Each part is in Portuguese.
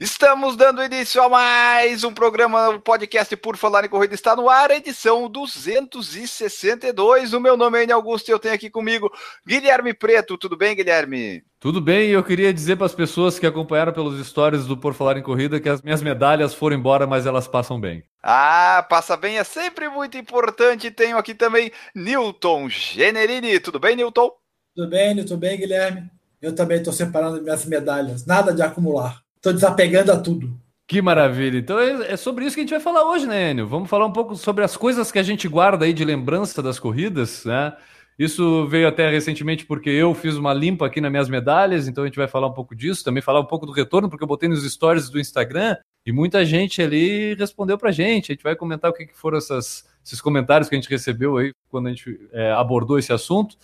Estamos dando início a mais um programa, o podcast Por Falar em Corrida está no ar, edição 262. O meu nome é Enio Augusto e eu tenho aqui comigo Guilherme Preto. Tudo bem, Guilherme? Tudo bem, eu queria dizer para as pessoas que acompanharam pelos stories do Por Falar em Corrida que as minhas medalhas foram embora, mas elas passam bem. Ah, passa bem, é sempre muito importante. Tenho aqui também Newton Generini. Tudo bem, Newton? Tudo bem, tudo bem, Guilherme? Eu também estou separando minhas medalhas, nada de acumular. Estou desapegando a tudo. Que maravilha. Então é, é sobre isso que a gente vai falar hoje, né, Enio? Vamos falar um pouco sobre as coisas que a gente guarda aí de lembrança das corridas, né? Isso veio até recentemente porque eu fiz uma limpa aqui nas minhas medalhas, então a gente vai falar um pouco disso, também falar um pouco do retorno, porque eu botei nos stories do Instagram e muita gente ali respondeu pra gente. A gente vai comentar o que, foram essas, esses comentários que a gente recebeu aí quando a gente é, abordou esse assunto.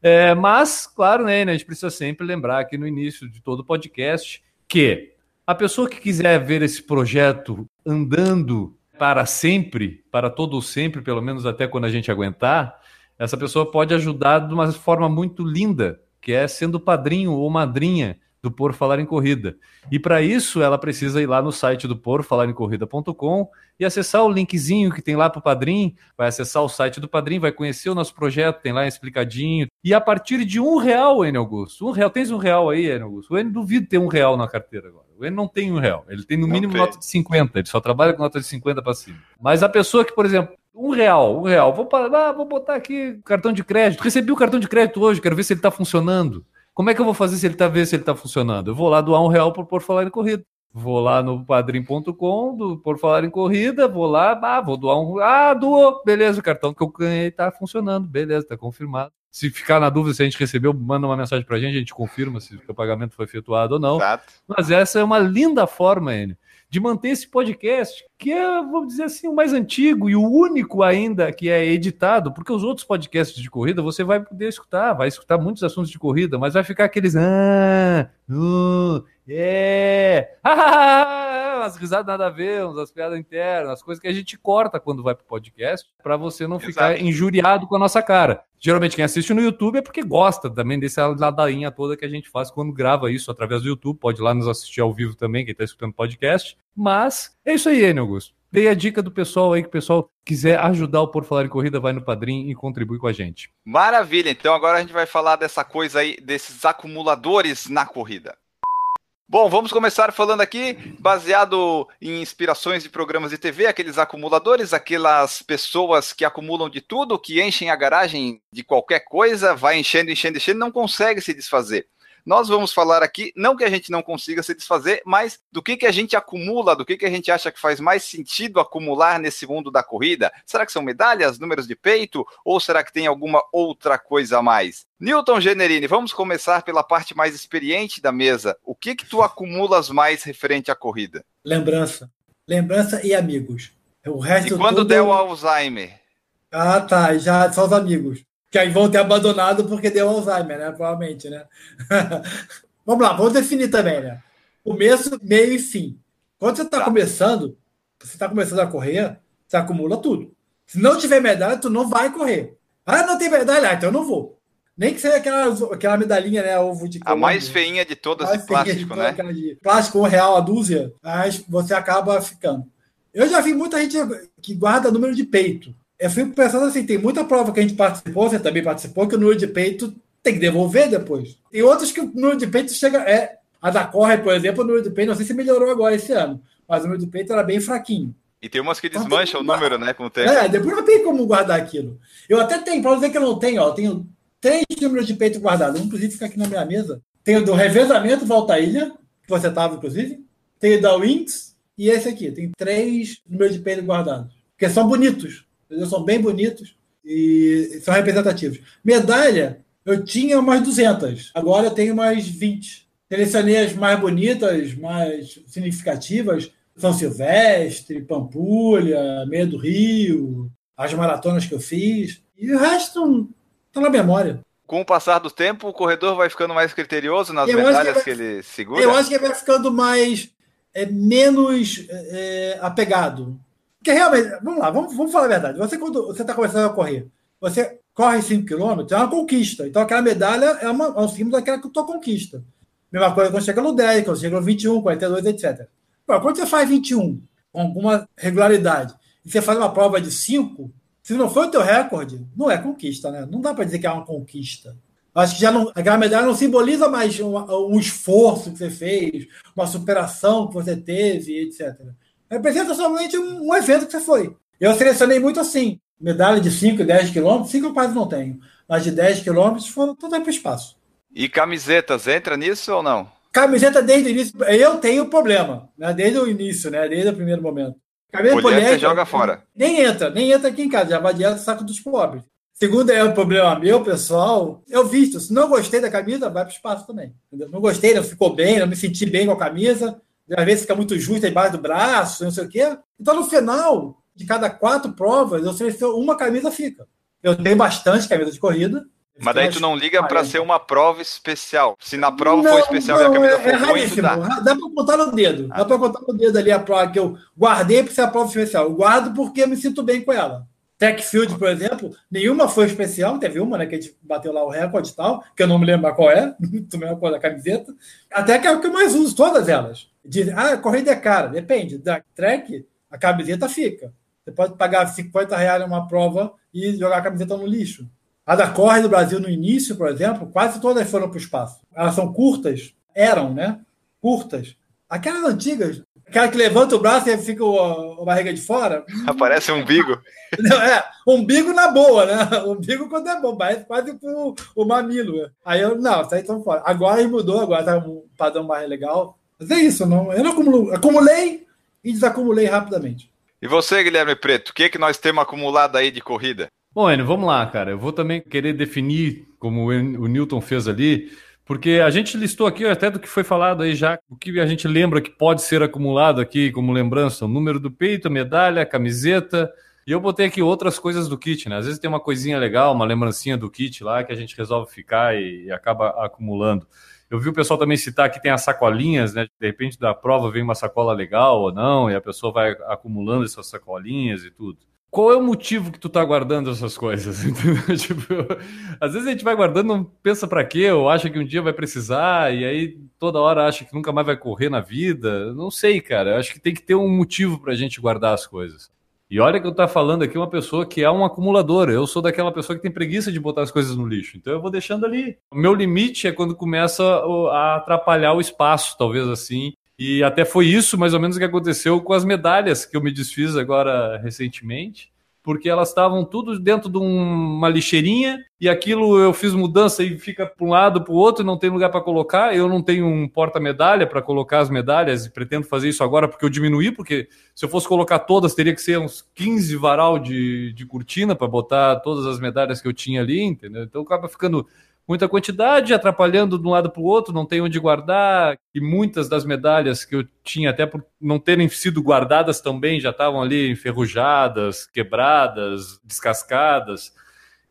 É, mas, claro, né, a gente precisa sempre lembrar aqui no início de todo o podcast que a pessoa que quiser ver esse projeto andando para sempre, para todo sempre, pelo menos até quando a gente aguentar, essa pessoa pode ajudar de uma forma muito linda, que é sendo padrinho ou madrinha do Por Falar em Corrida. E para isso, ela precisa ir lá no site do porfalarencorrida.com e acessar o linkzinho que tem lá para o Padrim, vai acessar o site do Padrim, vai conhecer o nosso projeto, tem lá explicadinho. E a partir de um real, Enio Augusto, um real, tens um real aí, Enio Augusto? O Enio duvido ter um real na carteira agora. O Enio não tem um real, ele tem no mínimo tem. nota de 50, ele só trabalha com nota de 50 para cima. Mas a pessoa que, por exemplo, um real, um real, vou, parar, ah, vou botar aqui cartão de crédito, recebi o cartão de crédito hoje, quero ver se ele está funcionando. Como é que eu vou fazer se ele tá ver se ele está funcionando? Eu vou lá doar um real por, por falar em corrida. Vou lá no padrim.com, do por falar em corrida, vou lá, ah, vou doar um. Ah, doou, beleza, o cartão que eu ganhei tá funcionando, beleza, tá confirmado. Se ficar na dúvida se a gente recebeu, manda uma mensagem pra gente, a gente confirma se o pagamento foi efetuado ou não. Exato. Mas essa é uma linda forma, Enio, de manter esse podcast, que é, vamos dizer assim, o mais antigo e o único ainda que é editado, porque os outros podcasts de corrida você vai poder escutar, vai escutar muitos assuntos de corrida, mas vai ficar aqueles. Ah, uh, é, umas risadas nada a ver, umas piadas internas, as coisas que a gente corta quando vai pro podcast, para você não ficar Exato. injuriado com a nossa cara. Geralmente quem assiste no YouTube é porque gosta também dessa ladainha toda que a gente faz quando grava isso através do YouTube. Pode ir lá nos assistir ao vivo também, quem está escutando podcast. Mas é isso aí, Enio Augusto. Dei a dica do pessoal aí, que o pessoal quiser ajudar o Por Falar em Corrida, vai no Padrim e contribui com a gente. Maravilha, então agora a gente vai falar dessa coisa aí, desses acumuladores na corrida. Bom, vamos começar falando aqui, baseado em inspirações de programas de TV, aqueles acumuladores, aquelas pessoas que acumulam de tudo, que enchem a garagem de qualquer coisa, vai enchendo, enchendo, enchendo, não consegue se desfazer. Nós vamos falar aqui, não que a gente não consiga se desfazer, mas do que, que a gente acumula, do que, que a gente acha que faz mais sentido acumular nesse mundo da corrida. Será que são medalhas, números de peito, ou será que tem alguma outra coisa a mais? Newton Generini, vamos começar pela parte mais experiente da mesa. O que que tu acumulas mais referente à corrida? Lembrança. Lembrança e amigos. O resto E quando tudo... der o Alzheimer? Ah, tá. Já são os amigos. Que aí vão ter abandonado porque deu Alzheimer, né? Provavelmente, né? vamos lá, vamos definir também, né? Começo, meio e fim. Quando você está Tá. começando, você está começando a correr, você acumula tudo. Se não tiver medalha, tu não vai correr. Ah, não tem medalha? Ah, então eu não vou. Nem que seja aquela, aquela medalhinha, né? Ovo de A mais feinha de todas de plástico, feia, né? de Plástico, um real a dúzia, mas você acaba ficando. Eu já vi muita gente que guarda número de peito. Eu fico pensando assim, tem muita prova que a gente participou, você também participou, que o número de peito tem que devolver depois. Tem outros que o número de peito chega... É, a da Corre, por exemplo, o número de peito, não sei se melhorou agora esse ano, mas o número de peito era bem fraquinho. E tem umas que Então desmancham o tem que- número, né? Com o tempo. É, depois não tem como guardar aquilo. Eu até tenho, para dizer que eu não tenho, ó, eu tenho três números de peito guardados. Um, inclusive, fica aqui na minha mesa. Tenho do revezamento Volta Ilha, que você estava, inclusive. Tenho da Winx e esse aqui. Tem três números de peito guardados. Porque são bonitos. Entendeu? São bem bonitos e são representativos. Medalha, eu tinha umas 200. Agora eu tenho mais 20. Selecionei as mais bonitas, mais significativas. São Silvestre, Pampulha, Meia do Rio, as maratonas que eu fiz. E o resto tá na memória. com o passar do tempo, o corredor vai ficando mais criterioso nas Eu medalhas que que, vai- ele segura? Eu acho que ele vai ficando mais. é, menos é, apegado. Porque realmente, vamos lá, vamos, vamos falar a verdade. Você, quando você está começando a correr, você corre 5 km, é uma conquista. Então aquela medalha é, uma, é um símbolo daquela tua conquista. Mesma coisa quando chega no 10, quando chega no 21, 42, etc. Quando você faz 21 com alguma regularidade e você faz uma prova de 5, se não for o teu recorde, não é conquista, né? Não dá para dizer que é uma conquista. Acho que já não, aquela medalha não simboliza mais um, um esforço que você fez, uma superação que você teve, etc. Representa somente um, um evento que você foi. Eu selecionei muito assim. Medalha de 5 e 10 quilômetros, 5 eu quase não tenho. Mas de 10 quilômetros foram todas para o espaço. E camisetas, entra nisso ou não? Camiseta desde o início. Eu tenho problema, né? Desde o início, né? Desde o primeiro momento. Camiseta poliéster, joga fora. Nem entra, nem entra aqui em casa, já vai direto saco dos pobres. Segundo é um problema meu, pessoal. Eu visto. Se não gostei da camisa, vai para o espaço também. entendeu? Não gostei, não ficou bem, não me senti bem com a camisa. Às vezes fica muito justa embaixo do braço, não sei o quê. Então, no final de cada quatro provas, eu seleciono uma camisa fica. Eu tenho bastante camisa de corrida. Mas daí tu não liga para 40. ser uma prova especial. Se na prova Não, for especial e a não, camisa é, é for tu raríssimo. dá. Dá para contar no dedo. Ah. Dá para contar no dedo ali a prova que eu guardei para ser a prova especial. Eu guardo porque eu me sinto bem com ela. Tech Field, por exemplo, nenhuma foi especial. Teve uma, né, que a gente bateu lá o recorde e tal, que eu não me lembro qual é, também a cor da camiseta. Até que é o que eu mais uso, todas elas. Dizem, ah, a corrida é cara. Depende. Da track, a camiseta fica. Você pode pagar 50 reais numa prova e jogar a camiseta no lixo. A da Corre do Brasil no início, por exemplo, quase todas foram para o espaço. Elas são curtas, eram, né? Curtas. Aquelas antigas, aquela que levanta o braço e fica o- a barriga de fora. Aparece um umbigo. Não, é, umbigo na boa, né? Umbigo quando é bom, mas quase pro o mamilo. né? Aí eu, não, isso aí estão fora. Agora mudou, agora tá um padrão mais legal. Mas é isso, não, eu não acumulo, acumulei e desacumulei rapidamente. E você, Guilherme Preto, o que, que nós temos acumulado aí de corrida? Bom, Enio, vamos lá, cara. Eu vou também querer definir, como o Newton fez ali, porque a gente listou aqui até do que foi falado aí já, o que a gente lembra que pode ser acumulado aqui como lembrança, o número do peito, a medalha, a camiseta. E eu botei aqui outras coisas do kit, né? Às vezes tem uma coisinha legal, uma lembrancinha do kit lá que a gente resolve ficar e acaba acumulando. Eu vi o pessoal também citar que tem as sacolinhas, né? De repente da prova vem uma sacola legal ou não, e a pessoa vai acumulando essas sacolinhas e tudo. Qual é o motivo que tu tá guardando essas coisas? Tipo, às vezes a gente vai guardando, não pensa pra quê, ou acha que um dia vai precisar, e aí toda hora acha que nunca mais vai correr na vida. Não sei, cara. Eu acho que tem que ter um motivo pra gente guardar as coisas. E olha que eu tá falando aqui uma pessoa que é um acumulador. Eu sou daquela pessoa que tem preguiça de botar as coisas no lixo. Então eu vou deixando ali. O meu limite é quando começa a atrapalhar o espaço, talvez assim. E até foi isso mais ou menos que aconteceu com as medalhas que eu me desfiz agora recentemente, porque elas estavam tudo dentro de um- uma lixeirinha e aquilo eu fiz mudança e fica para um lado, para o outro, e não tem lugar para colocar. Eu não tenho um porta-medalha para colocar as medalhas e pretendo fazer isso agora porque eu diminuí, porque se eu fosse colocar todas, teria que ser uns 15 varal de, de cortina para botar todas as medalhas que eu tinha ali, entendeu? Então acaba ficando muita quantidade, atrapalhando de um lado para o outro, não tem onde guardar, e muitas das medalhas que eu tinha, até por não terem sido guardadas também, já estavam ali enferrujadas, quebradas, descascadas.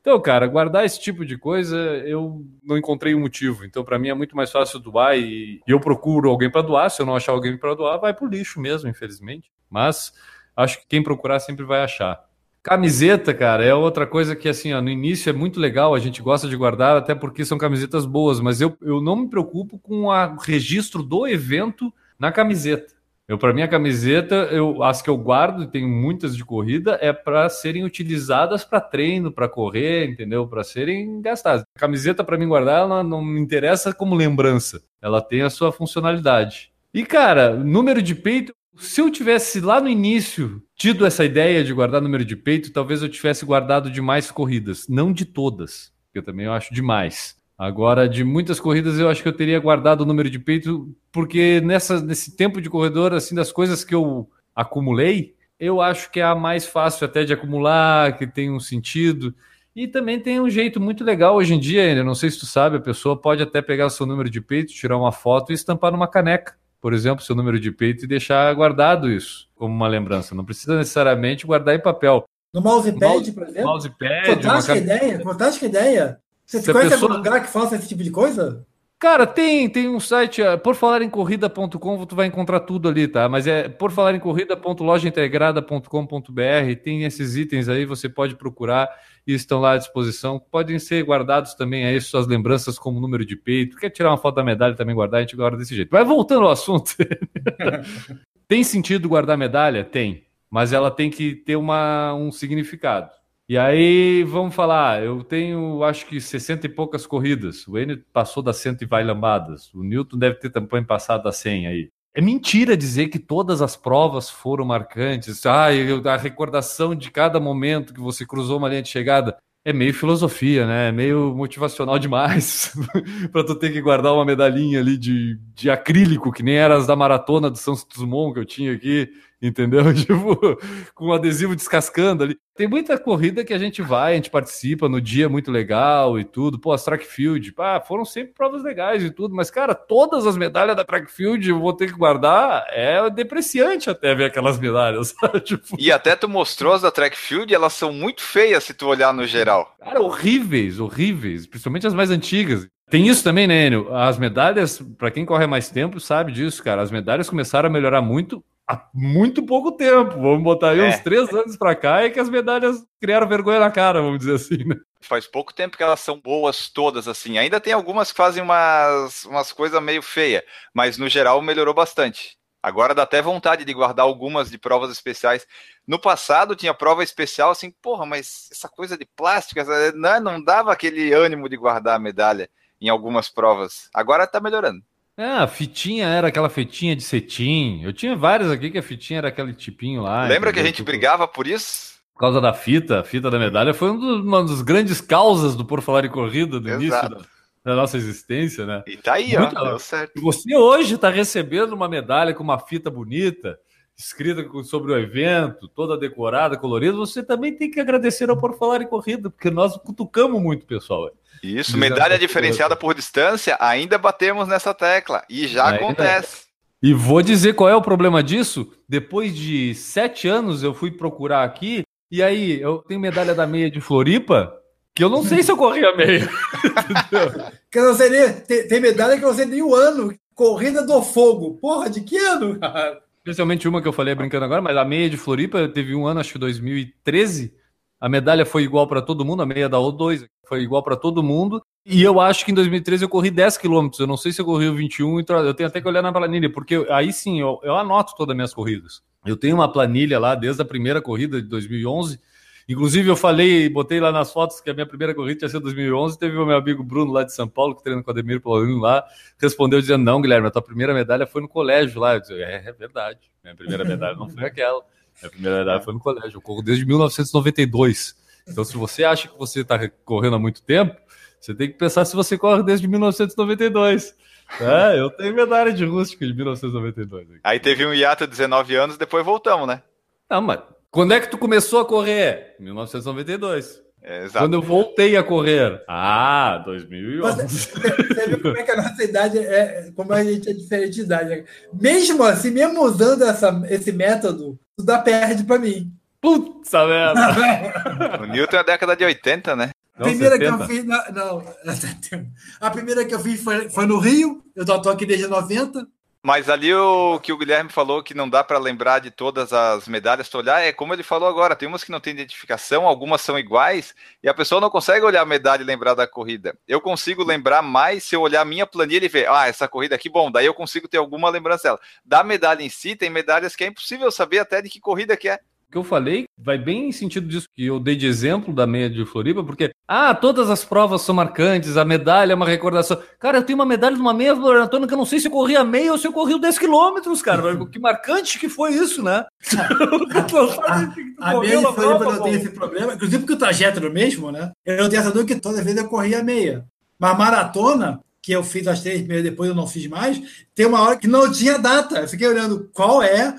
Então, cara, guardar esse tipo de coisa, eu não encontrei um motivo. Então, para mim é muito mais fácil doar e, eu procuro alguém para doar. Se eu não achar alguém para doar, vai pro lixo mesmo, infelizmente. Mas acho que quem procurar sempre vai achar. Camiseta, cara, é outra coisa que, assim, ó, no início é muito legal, a gente gosta de guardar, até porque são camisetas boas, mas eu, eu não me preocupo com o registro do evento na camiseta. Eu, para mim, a camiseta, eu, as que eu guardo, e tenho muitas de corrida, é para serem utilizadas para treino, para correr, entendeu? Para serem gastadas. A camiseta, para mim, guardar, ela não me interessa como lembrança. Ela tem a sua funcionalidade. E, cara, número de peito, se eu tivesse lá no início tido essa ideia de guardar número de peito, talvez eu tivesse guardado de mais corridas. Não de todas, que eu também acho demais. Agora, de muitas corridas, eu acho que eu teria guardado o número de peito, porque nessa, nesse tempo de corredor, assim, das coisas que eu acumulei, eu acho que é a mais fácil até de acumular, que tem um sentido. E também tem um jeito muito legal hoje em dia, ainda não sei se tu sabe, a pessoa pode até pegar o seu número de peito, tirar uma foto e estampar numa caneca por exemplo, seu número de peito e deixar guardado isso como uma lembrança. Não precisa necessariamente guardar em papel. No mousepad, Mouse- por exemplo. Mousepad, uma Fantástica cam- ideia, fantástica ideia. Você Se conhece pessoa- algum lugar que faça esse tipo de coisa? Cara, tem, tem um site, ah, por falar em corrida.com, tu vai encontrar tudo ali, tá? Mas é por falar em corrida.lojaintegrada.com.br, tem esses itens aí, você pode procurar e estão lá à disposição. Podem ser guardados também aí suas lembranças como número de peito. Quer tirar uma foto da medalha também guardar, a gente guarda desse jeito. Mas voltando ao assunto. tem sentido guardar medalha? Tem. Mas ela tem que ter uma, um significado. E aí, vamos falar, eu tenho acho que 60 e poucas corridas. O Enio passou das 100 e vai lambadas. O Newton deve ter também passado das 100 aí. É mentira dizer que todas as provas foram marcantes. Ah, eu- a recordação de cada momento que você cruzou uma linha de chegada. É meio filosofia, né? É meio motivacional demais para tu ter que guardar uma medalhinha ali de, de acrílico, que nem era as da maratona do Santos Dumont que eu tinha aqui, entendeu? Tipo, com adesivo descascando ali. Tem muita corrida que a gente vai, a gente participa no dia muito legal e tudo. Pô, as track field, pá, foram sempre provas legais e tudo, mas cara, todas as medalhas da track field eu vou ter que guardar. É depreciante até ver aquelas medalhas? Tipo, E até tu mostrou as da track field, elas são muito feias se tu olhar no geral. Cara, horríveis, horríveis, principalmente as mais antigas. Tem isso também, né, Enio? As medalhas, para quem corre mais tempo, sabe disso, cara. As medalhas começaram a melhorar muito há muito pouco tempo. Vamos botar aí É. uns três anos pra cá e que as medalhas criaram vergonha na cara, vamos dizer assim, né? Faz pouco tempo que elas são boas todas, assim. Ainda tem algumas que fazem umas, umas coisas meio feias, mas no geral melhorou bastante. Agora dá até vontade de guardar algumas de provas especiais. No passado tinha prova especial assim, porra, mas essa coisa de plástico, não, não dava aquele ânimo de guardar a medalha em algumas provas. Agora tá melhorando. É, a fitinha era aquela fitinha de cetim. Eu tinha várias aqui que a fitinha era aquele tipinho lá. Lembra que a gente Tipo, brigava por isso? Por causa da fita, a fita da medalha foi um uma das grandes causas do Por Falar em Corrida, do início Exato. da, da nossa existência, né? E tá aí, Muito ó, legal. deu certo. Você hoje está recebendo uma medalha com uma fita bonita, escrita sobre o evento, toda decorada, colorida. Você também tem que agradecer ao Por Falar em Corrida, porque nós cutucamos muito, pessoal. Isso, medalha diferenciada por distância, ainda batemos nessa tecla. E já Ainda. acontece. E vou dizer qual é o problema disso. Depois de sete anos, eu fui procurar aqui, e aí eu tenho medalha da meia de Floripa, que eu não sei se eu corri a meia. Entendeu? Que eu não sei nem, tem, tem medalha que eu não sei nem o ano. Corrida do Fogo. Porra, de que ano? cara? Especialmente uma que eu falei brincando agora, mas a meia de Floripa teve um ano, acho que 2013. A medalha foi igual para todo mundo, a meia da O2 foi igual para todo mundo. E eu acho que em 2013 eu corri 10 quilômetros. Eu não sei se eu corri o 21, então eu tenho até que olhar na planilha, porque aí sim eu, eu anoto todas as minhas corridas. Eu tenho uma planilha lá desde a primeira corrida de 2011. Inclusive, eu falei, botei lá nas fotos que a minha primeira corrida tinha sido 2011. Teve o meu amigo Bruno lá de São Paulo, que treina com o Ademir Paulinho lá, respondeu dizendo: Não, Guilherme, a tua primeira medalha foi no colégio lá. Eu disse: É, é verdade. Minha primeira medalha não foi aquela. Minha primeira medalha foi no colégio. Eu corro desde 1992. Então, se você acha que você está correndo há muito tempo, você tem que pensar se você corre desde 1992. É, eu tenho medalha de rústica de 1992. aqui. Aí teve um hiato de 19 anos, depois voltamos, né? Não, mas quando é que tu começou a correr? 1992. É, exato. Quando eu voltei a correr? Ah, Você, 2011. você viu como é que a nossa idade é, como a gente é diferente de idade. né? Mesmo assim, mesmo usando essa, esse método, tu dá perde pra mim. Putz, merda. O Newton é da década de 80, né? A primeira que 70. eu fiz. na- Não, a primeira que eu fiz foi, foi no Rio. Eu tô, tô aqui desde 90. Mas ali o que o Guilherme falou que não dá pra lembrar de todas as medalhas, tu olhar, é como ele falou agora, tem umas que não tem identificação, algumas são iguais, e a pessoa não consegue olhar a medalha e lembrar da corrida. Eu consigo lembrar mais se eu olhar a minha planilha e ver, ah, essa corrida aqui, bom, daí eu consigo ter alguma lembrança dela. Da medalha em si, tem medalhas que é impossível saber até de que corrida que é. O que eu falei vai bem em sentido disso que eu dei de exemplo da meia de Floripa, porque, ah, todas as provas são marcantes, a medalha é uma recordação. Cara, eu tenho uma medalha de uma meia maratona que eu não sei se eu corri a meia ou se eu corri os 10 quilômetros, cara. que marcante que foi isso, né? A meia de Floripa não tem esse problema, inclusive porque o trajeto era o mesmo, né? Eu tenho essa dúvida que toda vez eu corria meia. Mas maratona, que eu fiz as três meias, depois eu não fiz mais, tem uma hora que não tinha data. Eu fiquei olhando qual é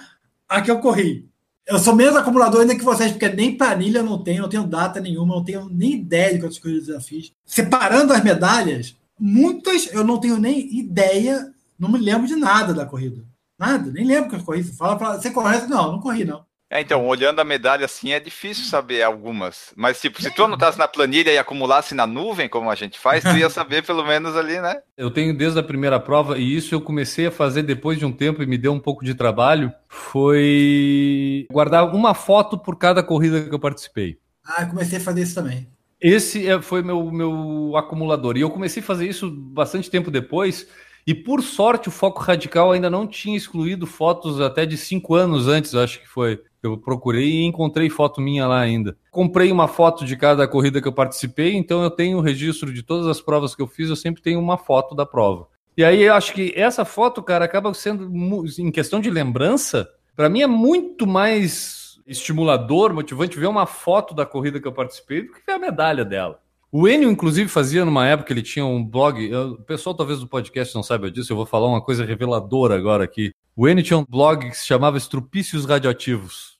a que eu corri. Eu sou menos acumulador ainda que vocês, porque nem planilha eu não tenho, não tenho data nenhuma, não tenho nem ideia de quantas coisas eu já fiz. Separando as medalhas, muitas eu não tenho nem ideia, não me lembro de nada da corrida. Nada, nem lembro que eu corri. Você fala, fala você correu? Não, não corri, não. É, então, olhando a medalha assim é difícil saber algumas. Mas, tipo, se tu anotasse na planilha e acumulasse na nuvem, como a gente faz, tu ia saber pelo menos ali, né? Eu tenho desde a primeira prova, e isso eu comecei a fazer depois de um tempo e me deu um pouco de trabalho, foi guardar uma foto por cada corrida que eu participei. Ah, eu comecei a fazer isso também. Esse é- foi meu, meu acumulador. E eu comecei a fazer isso bastante tempo depois. E por sorte, o Foco Radical ainda não tinha excluído fotos até de cinco anos antes, eu acho que foi. Eu procurei e encontrei foto minha lá ainda. Comprei uma foto de cada corrida que eu participei, então eu tenho o registro de todas as provas que eu fiz, eu sempre tenho uma foto da prova. E aí eu acho que essa foto, cara, acaba sendo, em questão de lembrança, para mim é muito mais estimulador, motivante ver uma foto da corrida que eu participei do que ver a medalha dela. O Enio, inclusive, fazia numa época, ele tinha um blog. eu- o pessoal talvez do podcast não saiba disso, eu vou falar uma coisa reveladora agora aqui. O Enio tinha um blog que se chamava Estrupícios Radioativos.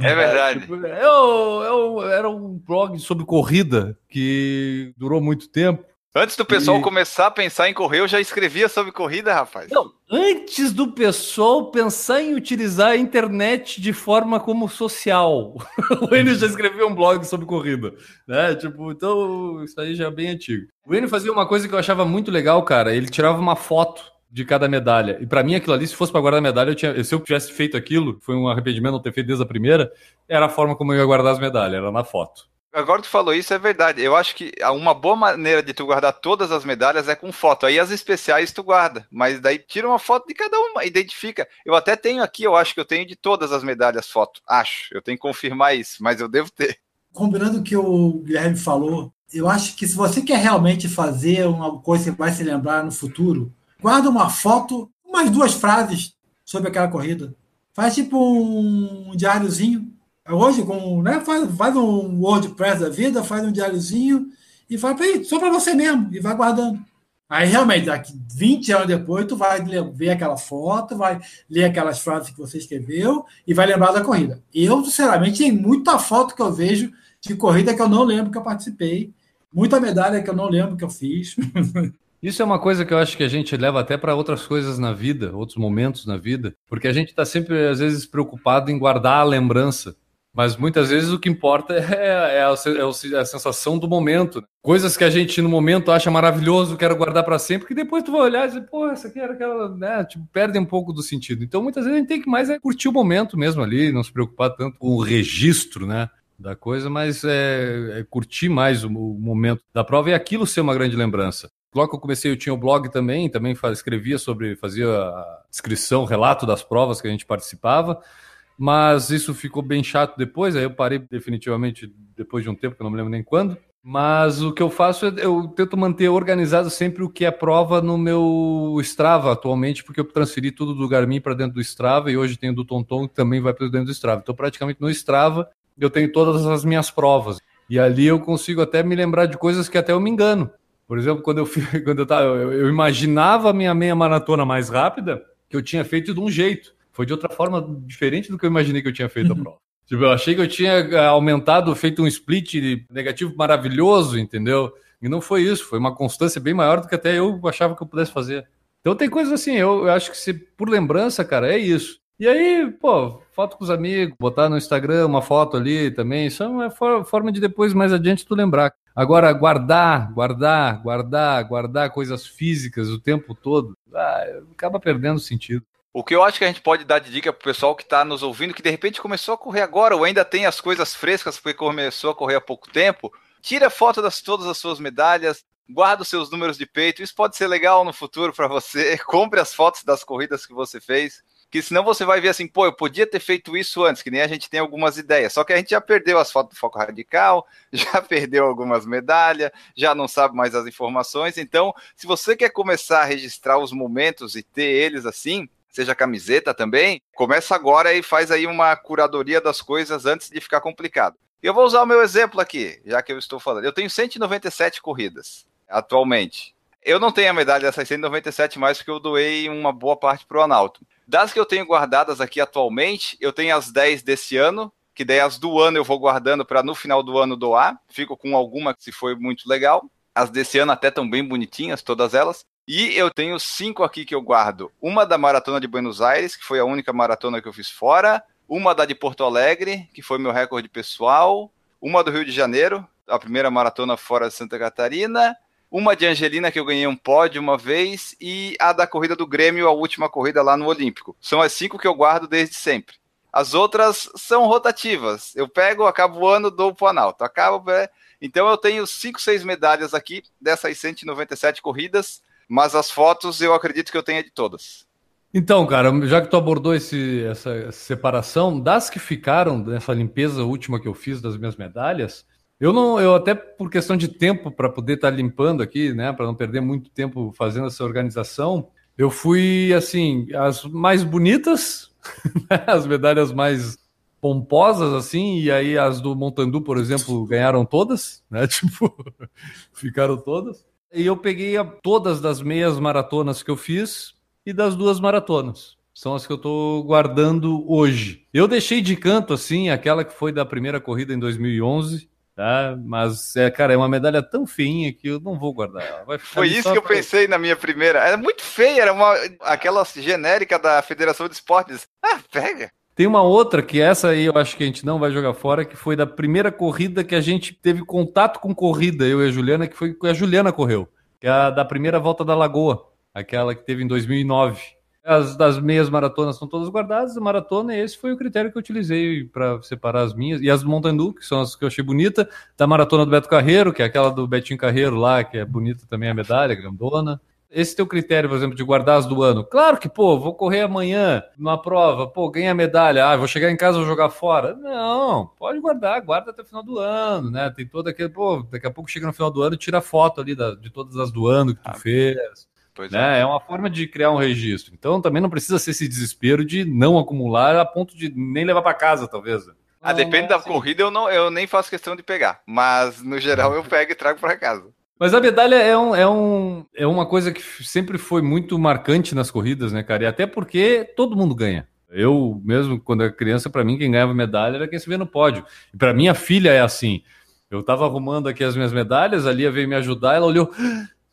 É verdade. Tipo, eu, eu- era um blog sobre corrida que durou muito tempo. Antes do pessoal E- começar a pensar em correr, eu já escrevia sobre corrida, rapaz. Não, antes do pessoal pensar em utilizar a internet de forma como social. o Enio já escreveu um blog sobre corrida, né? Tipo, então isso aí já é bem antigo. O Enio fazia uma coisa que eu achava muito legal, cara. Ele tirava uma foto de cada medalha. E pra mim aquilo ali, se fosse pra guardar medalha, eu tinha, se eu tivesse feito aquilo, foi um arrependimento não ter feito desde a primeira, era a forma como eu ia guardar as medalhas, era na foto. Agora que tu falou isso, é verdade. Eu acho que uma boa maneira de tu guardar todas as medalhas é com foto. Aí as especiais tu guarda, mas daí tira uma foto de cada uma, identifica. Eu até tenho aqui, eu acho que eu tenho de todas as medalhas foto. Acho, eu tenho que confirmar isso, mas eu devo ter. Combinando o que o Guilherme falou, eu acho que se você quer realmente fazer uma coisa que vai se lembrar no futuro, guarda uma foto, umas duas frases sobre aquela corrida. Faz tipo um diáriozinho. Hoje, com, né, faz, faz um WordPress da vida, faz um diáriozinho e aí, só para você mesmo, e vai guardando. Aí, realmente, daqui 20 anos depois, tu vai ver aquela foto, vai ler aquelas frases que você escreveu e vai lembrar da corrida. Eu, sinceramente, tem muita foto que eu vejo de corrida que eu não lembro que eu participei, muita medalha que eu não lembro que eu fiz. Isso é uma coisa que eu acho que a gente leva até para outras coisas na vida, outros momentos na vida, porque a gente está sempre, às vezes, preocupado em guardar a lembrança. Mas muitas vezes o que importa é, é a, é é a sensação do momento. né? Coisas que a gente no momento acha maravilhoso, quero guardar para sempre, que depois tu vai olhar e dizer, pô, essa aqui era aquela, né? Tipo, perde um pouco do sentido. Então muitas vezes a gente tem que mais é curtir o momento mesmo ali, não se preocupar tanto com o registro, né? Da coisa, mas é, é curtir mais o, o momento da prova e aquilo ser uma grande lembrança. Logo que eu comecei, eu tinha o blog também, também escrevia sobre, fazia descrição, relato das provas que a gente participava, mas isso ficou bem chato depois, aí eu parei definitivamente depois de um tempo, que eu não me lembro nem quando. Mas o que eu faço é eu tento manter organizado sempre o que é prova no meu Strava atualmente, porque eu transferi tudo do Garmin para dentro do Strava e hoje tenho do Tonton que também vai para dentro do Strava. Então, praticamente no Strava eu tenho todas as minhas provas. E ali eu consigo até me lembrar de coisas que até eu me engano. Por exemplo, quando eu, fui, quando eu, tava, eu, eu imaginava a minha meia maratona mais rápida, que eu tinha feito de um jeito. Foi de outra forma diferente do que eu imaginei que eu tinha feito a prova. Tipo, eu achei que eu tinha eh, aumentado, feito um split negativo maravilhoso, entendeu? E não foi isso, foi uma constância bem maior do que até eu achava que eu pudesse fazer. Então tem coisas assim, eu, eu acho que se por lembrança, cara, é isso. E aí, pô, foto com os amigos, botar no Instagram uma foto ali também, isso é uma for- forma de depois, mais adiante, tu lembrar. Agora, guardar, guardar, guardar, guardar coisas físicas o tempo todo, ah, acaba perdendo sentido. O que eu acho que a gente pode dar de dica pro pessoal que está nos ouvindo, que de repente começou a correr agora, ou ainda tem as coisas frescas porque começou a correr há pouco tempo, tira foto das todas as suas medalhas, guarda os seus números de peito, isso pode ser legal no futuro para você. Compre as fotos das corridas que você fez, que senão você vai ver assim, pô, eu podia ter feito isso antes, que nem a gente tem algumas ideias, só que a gente já perdeu as fotos do Foco Radical, já perdeu algumas medalhas, já não sabe mais as informações, então, se você quer começar a registrar os momentos e ter eles assim, seja camiseta também, começa agora e faz aí uma curadoria das coisas antes de ficar complicado. Eu vou usar o meu exemplo aqui, já que eu estou falando. Eu tenho 197 corridas atualmente. Eu não tenho a medalha dessas 197 mais porque eu doei uma boa parte para o Analto. Das que eu tenho guardadas aqui atualmente, eu tenho as 10 desse ano, que daí as do ano eu vou guardando para no final do ano doar. Fico com alguma que se foi muito legal. As desse ano até estão bem bonitinhas, todas elas. E eu tenho cinco aqui que eu guardo. Uma da maratona de Buenos Aires, que foi a única maratona que eu fiz fora. uma da de Porto Alegre, que foi meu recorde pessoal, uma do Rio de Janeiro, a primeira maratona fora de Santa Catarina, uma de Angelina que eu ganhei um pódio uma vez e a da corrida do Grêmio, a última corrida lá no Olímpico. São as cinco que eu guardo desde sempre. As outras são rotativas. Eu pego, acabo o ano, dou pro Analto. Acabo, é... Então eu tenho cinco, seis medalhas aqui dessas 197 corridas, mas as fotos eu acredito que eu tenha de todas. Então, cara, já que tu abordou esse, essa separação, das que ficaram nessa limpeza última que eu fiz das minhas medalhas, eu não, eu até por questão de tempo para poder estar tá limpando aqui, né, para não perder muito tempo fazendo essa organização, eu fui assim, as mais bonitas, né, as medalhas mais pomposas assim, e aí as do Montandu, por exemplo, ganharam todas, né? Tipo, ficaram todas. E eu peguei a, todas das meias maratonas que eu fiz e das duas maratonas. São as que eu estou guardando hoje. Eu deixei de canto, assim, aquela que foi da primeira corrida em 2011, tá? Mas, é, cara, é uma medalha tão feinha que eu não vou guardar ela. foi isso que eu pensei na minha primeira. Era muito feia, era uma, aquela genérica da Federação de Esportes. Ah, pega! Tem uma outra que essa aí eu acho que a gente não vai jogar fora, que foi da primeira corrida que a gente teve contato com corrida, eu e a Juliana, que foi que a Juliana correu, que é a da primeira volta da Lagoa aquela que teve em 2009. As das meias maratonas são todas guardadas, a maratona, esse foi o critério que eu utilizei para separar as minhas. E as do Montandu, que são as que eu achei bonita, da maratona do Beto Carreiro, que é aquela do Betinho Carreiro lá, que é bonita também a medalha, grandona. Esse teu critério, por exemplo, de guardar as do ano. Claro que, pô, vou correr amanhã numa prova, pô, ganha medalha, ah, vou chegar em casa e vou jogar fora. Não, pode guardar, guarda até o final do ano, né? Tem todo aquele, pô, daqui a pouco chega no final do ano e tira foto ali da, de todas as do ano que tu ah, fez. Né? É. é uma forma de criar um registro. Então também não precisa ser esse desespero de não acumular a ponto de nem levar para casa, talvez. Ah, depende da assim. corrida, eu, não, eu nem faço questão de pegar. Mas, no geral, eu pego e trago para casa. Mas a medalha é, um, é, um, é uma coisa que sempre foi muito marcante nas corridas, né, cara? E até porque todo mundo ganha. Eu mesmo, quando era criança, para mim, quem ganhava medalha era quem se vê no pódio. E para minha filha é assim. Eu tava arrumando aqui as minhas medalhas, a Lia veio me ajudar, ela olhou.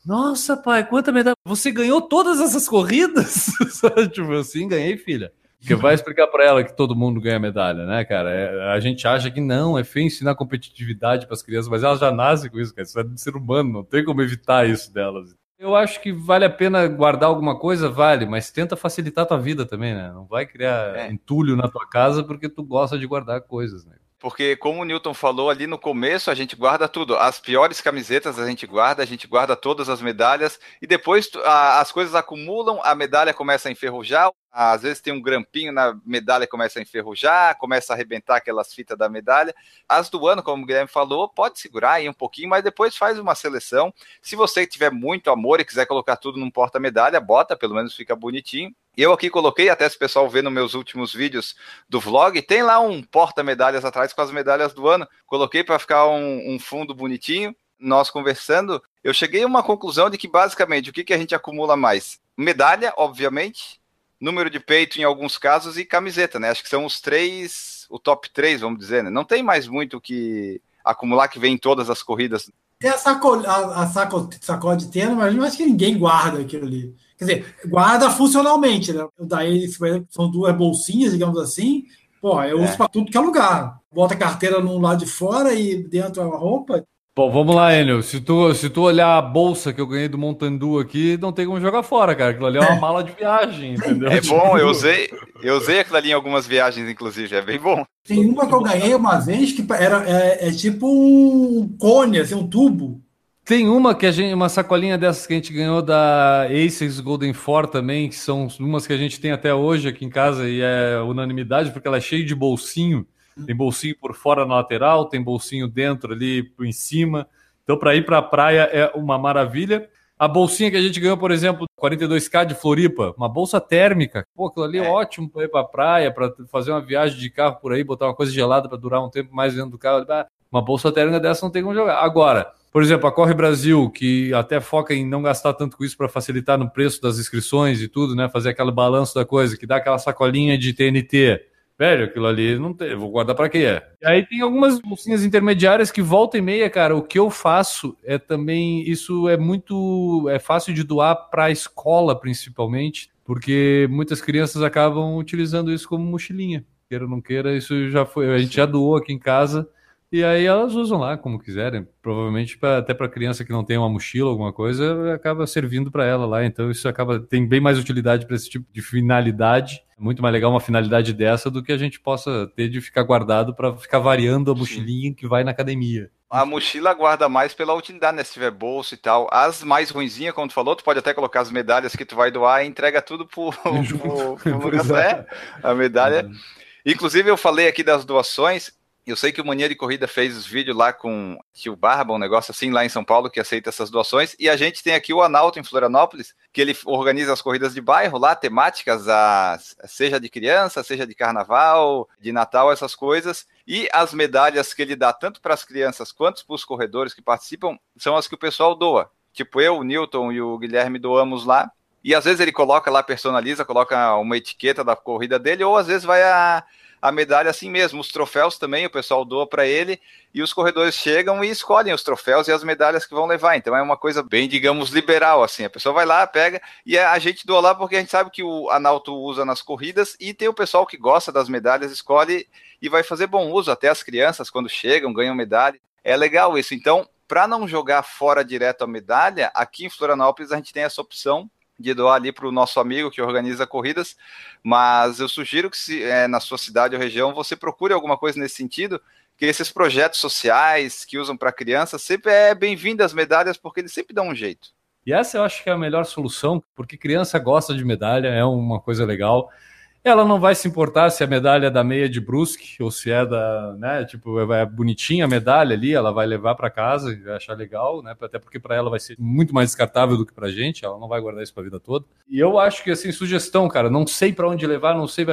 Nossa, pai, quanta medalha. Você ganhou todas essas corridas? tipo assim, ganhei, filha. Porque vai explicar para ela que todo mundo ganha medalha, né, cara? É, a gente acha que não, é feio ensinar competitividade para as crianças, mas elas já nascem com isso, cara. Isso é de ser humano, não tem como evitar isso delas. Eu acho que vale a pena guardar alguma coisa, vale, mas tenta facilitar a tua vida também, né? Não vai criar é. entulho na tua casa porque tu gosta de guardar coisas, né? Porque, como o Newton falou ali no começo, a gente guarda tudo. As piores camisetas a gente guarda, a gente guarda todas as medalhas, e depois a, as coisas acumulam, a medalha começa a enferrujar, às vezes tem um grampinho na medalha começa a enferrujar, começa a arrebentar aquelas fitas da medalha. As do ano, como o Guilherme falou, pode segurar aí um pouquinho, mas depois faz uma seleção. Se você tiver muito amor e quiser colocar tudo num porta-medalha, bota, pelo menos fica bonitinho. Eu aqui coloquei, até se o pessoal ver nos meus últimos vídeos do vlog, tem lá um porta-medalhas atrás com as medalhas do ano. Coloquei para ficar um, um, fundo bonitinho. Nós conversando, eu cheguei a uma conclusão de que basicamente o que, que a gente acumula mais? Medalha, obviamente, número de peito em alguns casos e camiseta, né? Acho que são os três, o top três, vamos dizer, né? Não tem mais muito que acumular que vem em todas as corridas. Tem a, saco, a, a saco, sacola de tênis, mas eu acho que ninguém guarda aquilo ali. Quer dizer, guarda funcionalmente, né? Daí são duas bolsinhas, digamos assim. Pô, eu é. uso para tudo que é lugar. Bota a carteira num lado de fora e dentro a roupa. Bom, vamos lá, Enio. Se tu, se tu olhar a bolsa que eu ganhei do Montandu aqui, não tem como jogar fora, cara. Aquilo ali é uma é. mala de viagem, entendeu? É bom, eu usei, eu usei aquilo ali em algumas viagens, inclusive, é bem bom. Tem uma que eu ganhei uma vez que era, é, é tipo um cone, assim, um tubo. Tem uma que a gente, uma sacolinha dessas que a gente ganhou da Aces Golden Four também, que são umas que a gente tem até hoje aqui em casa e é unanimidade porque ela é cheia de bolsinho. Tem bolsinho por fora na lateral, tem bolsinho dentro ali em cima. Então para ir para a praia é uma maravilha. A bolsinha que a gente ganhou, por exemplo, 42k de Floripa, uma bolsa térmica. Pô, aquilo ali é, é ótimo para ir para a praia, para fazer uma viagem de carro por aí, botar uma coisa gelada para durar um tempo mais dentro do carro. Uma bolsa térmica dessa não tem como jogar. Agora, por exemplo, a Corre Brasil, que até foca em não gastar tanto com isso para facilitar no preço das inscrições e tudo, né? Fazer aquele balanço da coisa, que dá aquela sacolinha de TNT. Velho, aquilo ali não tem, vou guardar para quê? E aí tem algumas bolsinhas intermediárias que volta e meia, cara, o que eu faço é também, isso é muito, é fácil de doar para a escola principalmente, porque muitas crianças acabam utilizando isso como mochilinha. queira ou não queira, isso já foi, a gente já doou aqui em casa. E aí elas usam lá como quiserem. Provavelmente pra, até para criança que não tem uma mochila, alguma coisa, acaba servindo para ela lá. Então isso acaba tem bem mais utilidade para esse tipo de finalidade. É muito mais legal uma finalidade dessa do que a gente possa ter de ficar guardado para ficar variando a mochilinha que vai na academia. A mochila guarda mais pela utilidade, né? Se tiver bolso e tal. As mais ruinzinhas, como tu falou, tu pode até colocar as medalhas que tu vai doar e entrega tudo pro, pro, pro lugar. É, a medalha. Inclusive, eu falei aqui das doações. Eu sei que o Mania de Corrida fez os vídeos lá com o tio Barba, um negócio assim lá em São Paulo que aceita essas doações. E a gente tem aqui o Analto em Florianópolis, que ele organiza as corridas de bairro lá, temáticas, seja de criança, seja de carnaval, de Natal, essas coisas. E as medalhas que ele dá tanto para as crianças quanto para os corredores que participam são as que o pessoal doa. Tipo eu, o Newton e o Guilherme doamos lá. E às vezes ele coloca lá, personaliza, coloca uma etiqueta da corrida dele, ou às vezes vai a a medalha assim mesmo. Os troféus também o pessoal doa para ele e os corredores chegam e escolhem os troféus e as medalhas que vão levar. Então é uma coisa bem, digamos, liberal assim. A pessoa vai lá, pega e a gente doa lá porque a gente sabe que o Analto usa nas corridas e tem o pessoal que gosta das medalhas, escolhe e vai fazer bom uso. Até as crianças quando chegam ganham medalha. É legal isso. Então, para não jogar fora direto a medalha, aqui em Florianópolis a gente tem essa opção de doar ali para o nosso amigo que organiza corridas, mas eu sugiro que se é, na sua cidade ou região você procure alguma coisa nesse sentido, que esses projetos sociais que usam para crianças sempre é bem-vindo as medalhas porque eles sempre dão um jeito. E essa eu acho que é a melhor solução, porque criança gosta de medalha, é uma coisa legal. Ela não vai se importar se a medalha é da meia de Brusque ou se é da, né, tipo, é bonitinha a medalha ali, ela vai levar para casa e vai achar legal, né? Até porque para ela vai ser muito mais descartável do que pra gente, ela não vai guardar isso para a vida toda. E eu acho que assim, sugestão, cara, não sei para onde levar, não sei,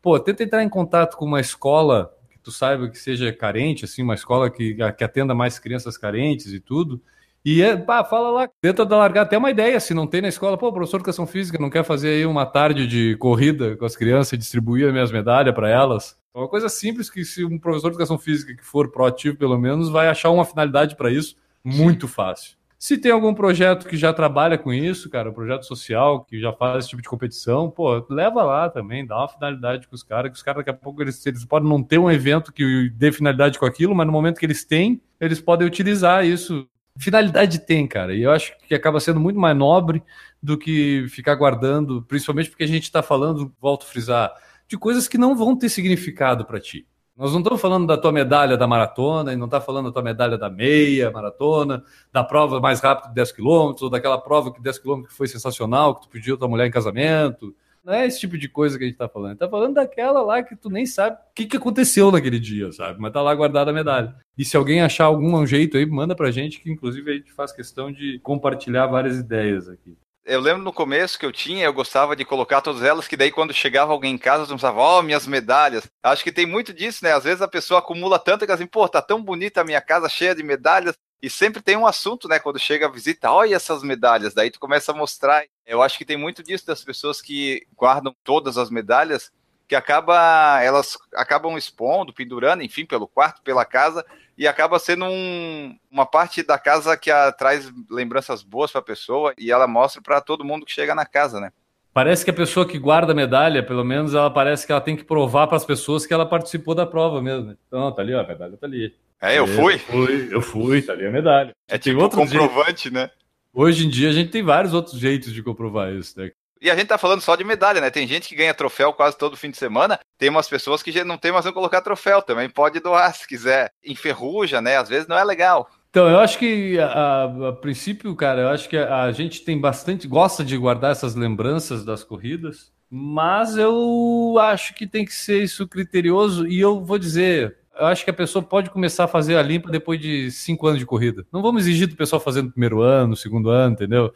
pô, tenta entrar em contato com uma escola que tu saiba que seja carente, assim, uma escola que, que atenda mais crianças carentes e tudo e é, pá, fala lá, tenta largar até uma ideia, se não tem na escola, pô, professor de educação física não quer fazer aí uma tarde de corrida com as crianças e distribuir as minhas medalhas para elas. É uma coisa simples que se um professor de educação física que for proativo pelo menos vai achar uma finalidade para isso muito fácil. Se tem algum projeto que já trabalha com isso, cara, um projeto social que já faz esse tipo de competição, pô, leva lá também, dá uma finalidade com os caras, que os caras daqui a pouco eles, eles podem não ter um evento que dê finalidade com aquilo, mas no momento que eles têm, eles podem utilizar isso finalidade tem, cara. E eu acho que acaba sendo muito mais nobre do que ficar guardando, principalmente porque a gente está falando, volto a frisar, de coisas que não vão ter significado para ti. Nós não estamos falando da tua medalha da maratona, e não está falando da tua medalha da meia maratona, da prova mais rápida de 10 km, ou daquela prova que 10 km foi sensacional, que tu pediu tua mulher em casamento. Não é esse tipo de coisa que a gente tá falando. Tá falando daquela lá que tu nem sabe o que, que aconteceu naquele dia, sabe? Mas tá lá guardada a medalha. E se alguém achar algum jeito aí, manda pra gente, que inclusive a gente faz questão de compartilhar várias ideias aqui. Eu lembro no começo que eu tinha, eu gostava de colocar todas elas, que daí quando chegava alguém em casa, eu pensava, ó, oh, minhas medalhas. Acho que tem muito disso, né? Às vezes a pessoa acumula tanto que assim, pô, tá tão bonita a minha casa cheia de medalhas, e sempre tem um assunto, né? Quando chega a visita, olha essas medalhas. Daí tu começa a mostrar. Eu acho que tem muito disso das pessoas que guardam todas as medalhas, que acaba, elas acabam expondo, pendurando, enfim, pelo quarto, pela casa, e acaba sendo um, uma parte da casa que a, traz lembranças boas para a pessoa e ela mostra para todo mundo que chega na casa, né? Parece que a pessoa que guarda a medalha, pelo menos, ela parece que ela tem que provar para as pessoas que ela participou da prova mesmo. Então, tá ali, ó, a medalha tá ali. É, eu fui. Eu fui, eu fui, tá ali a medalha. É tipo outro comprovante, jeito. né? Hoje em dia a gente tem vários outros jeitos de comprovar isso, né? E a gente tá falando só de medalha, né? Tem gente que ganha troféu quase todo fim de semana. Tem umas pessoas que já não tem mais onde colocar troféu. Também pode doar se quiser. Enferruja, né? Às vezes não é legal. Então, eu acho que a, a, princípio, cara, eu acho que a, a, gente tem bastante, gosta de guardar essas lembranças das corridas, mas eu acho que tem que ser isso criterioso. E eu vou dizer, eu acho que a pessoa pode começar a fazer a limpa depois de cinco anos de corrida. Não vamos exigir do pessoal fazer no primeiro ano, segundo ano, entendeu?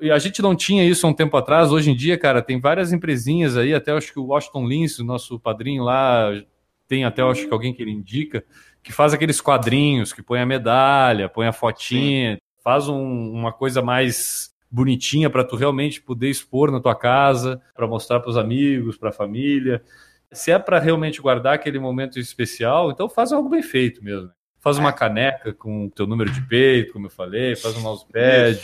E a gente não tinha isso há um tempo atrás. Hoje em dia, cara, tem várias empresinhas aí, até acho que o Washington Lins, o nosso padrinho lá, tem até acho que alguém que ele indica, que faz aqueles quadrinhos, que põe a medalha, põe a fotinha, Sim. faz um, uma coisa mais bonitinha para tu realmente poder expor na tua casa, para mostrar para os amigos, para a família. Se é para realmente guardar aquele momento especial, então faz algo bem feito mesmo. Faz uma é. caneca com o teu número de peito, como eu falei, faz um mousepad.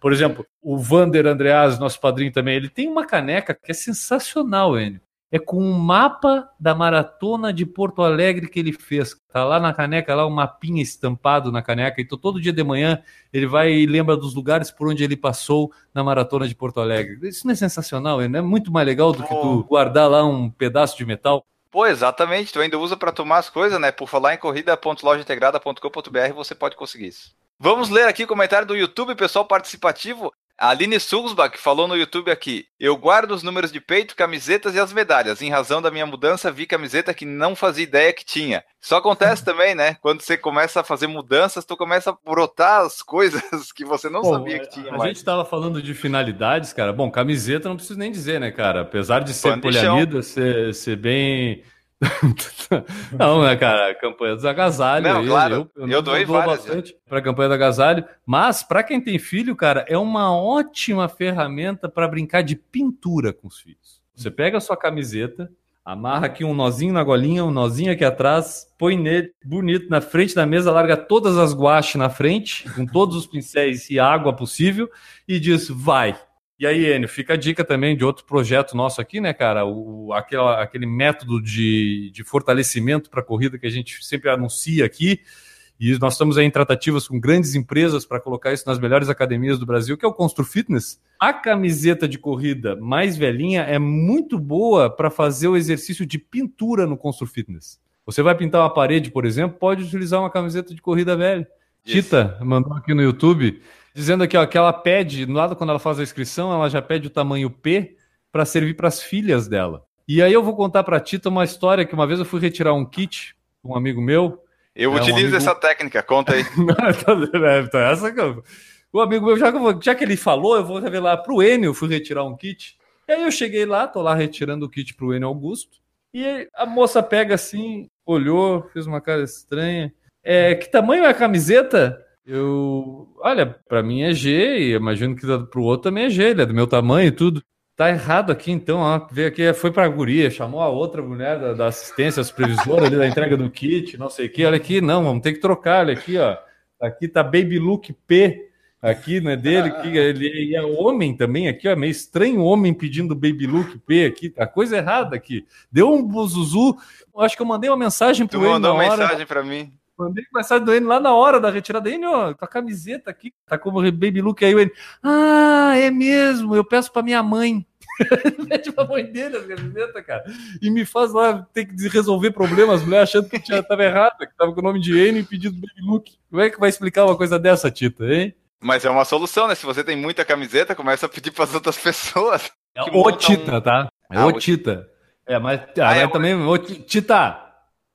Por exemplo, o Vander Andreas, nosso padrinho também, ele tem uma caneca que é sensacional, Enio. É com um mapa da maratona de Porto Alegre que ele fez. Tá lá na caneca, lá um mapinha estampado na caneca. Então todo dia de manhã ele vai e lembra dos lugares por onde ele passou na maratona de Porto Alegre. Isso não é sensacional, não é muito mais legal do que tu guardar lá um pedaço de metal? Pô, exatamente. Tu ainda usa para tomar as coisas, né? Por falar em corrida.lojaintegrada.com.br, você pode conseguir isso. Vamos ler aqui o comentário do YouTube, pessoal participativo. A Aline Sulzbach falou no YouTube aqui: Eu guardo os números de peito, camisetas e as medalhas. Em razão da minha mudança, vi camiseta que não fazia ideia que tinha. Isso acontece também, né? Quando você começa a fazer mudanças, tu começa a brotar as coisas que você não sabia que tinha. A mais. gente estava falando de finalidades, cara. Bom, camiseta não preciso nem dizer, né, cara? Apesar de ser poliamida, ser, ser bem não, né, cara? Campanha dos agasalhos. Não, claro, eu, eu, eu doei dou bastante para a campanha do agasalho. Mas, para quem tem filho, cara, é uma ótima ferramenta para brincar de pintura com os filhos. Você pega a sua camiseta, amarra aqui um nozinho na golinha, um nozinho aqui atrás, põe nele bonito na frente da mesa, larga todas as guaches na frente, com todos os pincéis e água possível, e diz: vai. E aí, Enio, fica a dica também de outro projeto nosso aqui, né, cara? O, aquela, aquele método de, de fortalecimento para a corrida que a gente sempre anuncia aqui. E nós estamos aí em tratativas com grandes empresas para colocar isso nas melhores academias do Brasil, que é o Constru Fitness. A camiseta de corrida mais velhinha é muito boa para fazer o exercício de pintura no Constru Fitness. Você vai pintar uma parede, por exemplo, pode utilizar uma camiseta de corrida velha. Tita mandou aqui no YouTube dizendo aqui ó, que ela pede, no lado quando ela faz a inscrição, ela já pede o tamanho P para servir para as filhas dela. E aí eu vou contar para a Tita uma história que uma vez eu fui retirar um kit, um amigo meu. Eu é, utilizo um amigo... essa técnica, conta aí. É, então, essa que eu... O amigo meu, já que, vou, já que ele falou, eu vou revelar para o Enio, eu fui retirar um kit. E aí eu cheguei lá, tô lá retirando o kit para o Enio Augusto. E a moça pega assim, olhou, fez uma cara estranha. É, que tamanho é a camiseta? Eu, olha, para mim é G e imagino que para o outro também é G, ele é do meu tamanho e tudo. Tá errado aqui então, ó. Veio aqui, foi para a guria, chamou a outra mulher da, da assistência, a supervisora ali da entrega do kit, não sei o que. Olha aqui, não, vamos ter que trocar, olha aqui, ó. Aqui tá Baby Look P, aqui, né, dele, que ele é homem também aqui, ó, meio estranho homem pedindo Baby Look P aqui, a coisa errada aqui. Deu um buzuzu, acho que eu mandei uma mensagem para ele Tu mandou uma mensagem para mim. Mandei mensagem do Enio lá na hora da retirada. Enio, ó, tua camiseta aqui, tá como Baby Look. Aí o Enio, ah, é mesmo, eu peço pra minha mãe. Mete pra mãe dele a camiseta, cara. E me faz lá ter que resolver problemas, mulher achando que tinha, tava errado, que tava com o nome de Enio e pedido Baby Look. Como é que vai explicar uma coisa dessa, Tita, hein? Mas é uma solução, né? Se você tem muita camiseta, começa a pedir para as outras pessoas. É o Tita, um... tá? É ah, o Tita. É, mas, ah, é, também, o... Tita,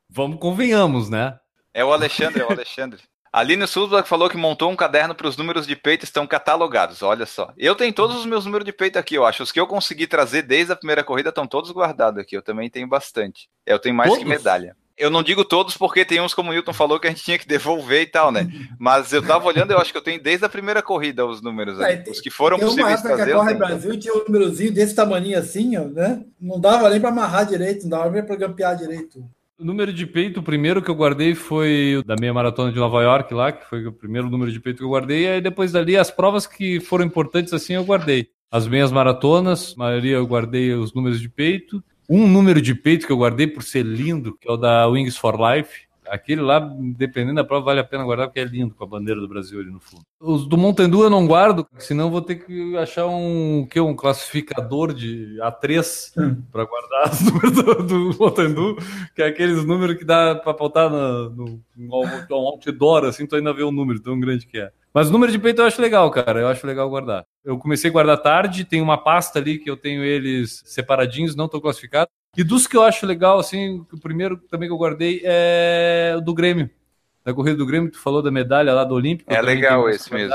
vamos, convenhamos, né? É o Alexandre, é o Alexandre. Aline Sulzbach falou que montou um caderno para os números de peito estão catalogados. Olha só. Eu tenho todos os meus números de peito aqui, eu acho. Os que eu consegui trazer desde a primeira corrida estão todos guardados aqui. Eu também tenho bastante. Eu tenho mais todos? que medalha. Eu não digo todos porque tem uns, como o Newton falou, que a gente tinha que devolver e tal, né? Mas eu tava olhando, eu acho que eu tenho desde a primeira corrida os números aí. os que foram tem possíveis uma trazer. Que a Corre Brasil tinha um númerozinho desse tamanho assim, né? Não dava nem para amarrar direito, não dava nem para gampear direito. O número de peito, o primeiro que eu guardei foi da meia maratona de Nova York lá, que foi o primeiro número de peito que eu guardei, e aí depois dali as provas que foram importantes assim eu guardei. As meias maratonas, maioria eu guardei os números de peito. Um número de peito que eu guardei por ser lindo, que é o da Wings for Life, Aquele lá, dependendo da prova, vale a pena guardar, porque é lindo com a bandeira do Brasil ali no fundo. Os do Montendu eu não guardo, senão vou ter que achar um, que, um classificador de A3 hum. para guardar os números do, do Montendu, que é aqueles números que dá para pautar no, no, no outdoor, assim, tu ainda vê o número tão grande que é. Mas o número de peito eu acho legal, cara. Eu acho legal guardar. Eu comecei a guardar tarde, tem uma pasta ali que eu tenho eles separadinhos, não estou classificado. E dos que eu acho legal, assim, o primeiro também que eu guardei é o do Grêmio. Da corrida do Grêmio, tu falou da medalha lá do Olímpico. É legal esse mesmo.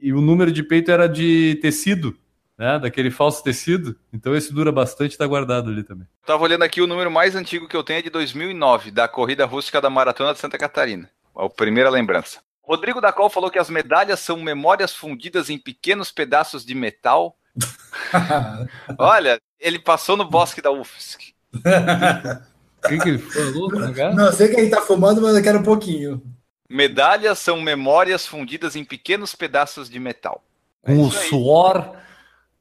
E o número de peito era de tecido, né? Daquele falso tecido. Então esse dura bastante, tá guardado ali também. tava olhando aqui o número mais antigo que eu tenho é de 2009, da corrida rústica da Maratona de Santa Catarina. A primeira lembrança. Rodrigo da Col falou que as medalhas são memórias fundidas em pequenos pedaços de metal. Olha, ele passou no bosque da UFSC. O que, que ele falou? Não, sei que ele tá fumando, mas eu quero um pouquinho. Medalhas são memórias fundidas em pequenos pedaços de metal. Com é o suor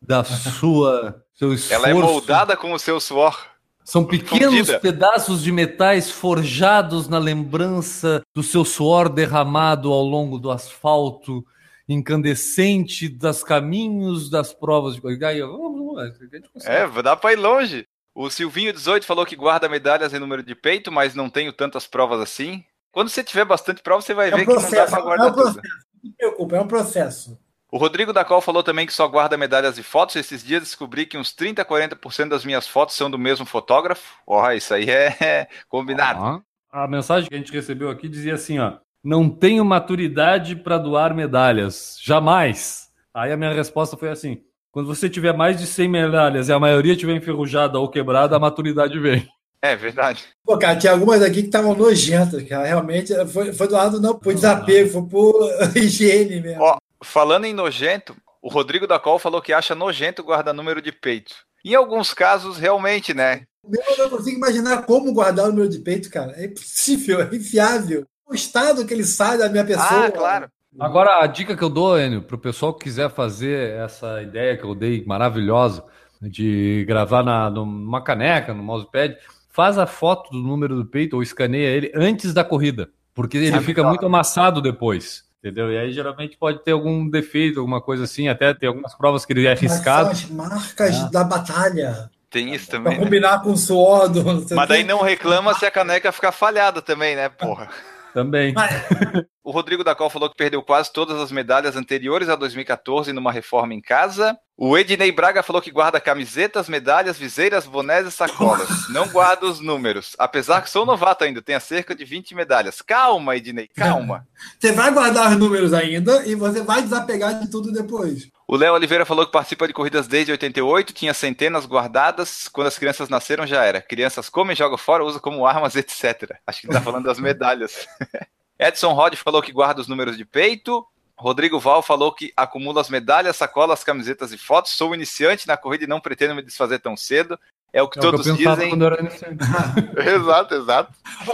da sua. Seu esforço. Ela é moldada com o seu suor. São pequenos Fundida. pedaços de metais forjados na lembrança do seu suor derramado ao longo do asfalto incandescente das caminhos das provas de. Aí, vamos, vamos, a gente consegue. É, dá pra ir longe. O Silvinho 18 falou que guarda medalhas em número de peito, mas não tenho tantas provas assim. Quando você tiver bastante prova, você vai É um ver que não dá processo, pra é guardar um tudo. processo. Não se preocupa, é um processo. O Rodrigo da Col falou também que só guarda medalhas e fotos. Esses dias descobri que uns 30, 40% das minhas fotos são do mesmo fotógrafo. Ó, isso aí é combinado. Ah, A mensagem que a gente recebeu aqui dizia assim, ó. Não tenho maturidade para doar medalhas. Jamais. Aí a minha resposta foi assim: quando você tiver mais de 100 medalhas e a maioria tiver enferrujada ou quebrada, a maturidade vem. É verdade. Pô, cara, tinha algumas aqui que estavam nojentas, cara. Realmente foi, foi doado não por desapego, foi por higiene mesmo. Ó, falando em nojento, o Rodrigo da Col falou que acha nojento guardar número de peito. Em alguns casos, realmente, né? Eu não consigo imaginar como guardar o número de peito, cara. É impossível, é infiável. O estado que ele sai da minha pessoa. Ah, claro. Agora, a dica que eu dou, Enio, para o pessoal que quiser fazer essa ideia que eu dei maravilhosa de gravar na, numa caneca, no mousepad, faz a foto do número do peito ou escaneia ele antes da corrida, porque ele fica muito amassado depois. Entendeu? E aí geralmente pode ter algum defeito, alguma coisa assim, até tem algumas provas que ele é Mas são arriscado. as marcas Ah. da batalha. Tem isso Pra também. né? combinar com o suor do. Mas daí não reclama se a caneca ficar falhada também, né, porra? Também. O Rodrigo da Col falou que perdeu quase todas as medalhas anteriores a 2014 numa reforma em casa. O Ednei Braga falou que guarda camisetas, medalhas, viseiras, bonés e sacolas. Não guarda os números. Apesar que sou novato ainda, tenho cerca de 20 medalhas. Calma, Ednei, calma. Você vai guardar os números ainda e você vai desapegar de tudo depois. O Léo Oliveira falou que participa de corridas desde 88, tinha centenas guardadas. Quando as crianças nasceram, já era. Crianças comem, jogam fora, usam como armas, etc. Acho que ele tá falando das medalhas. Edson Rod falou que guarda os números de peito. Rodrigo Val falou que acumula as medalhas, sacolas, camisetas e fotos. Sou iniciante na corrida e não pretendo me desfazer tão cedo. É o que É o que eu todos dizem. quando eu era iniciante. exato, exato.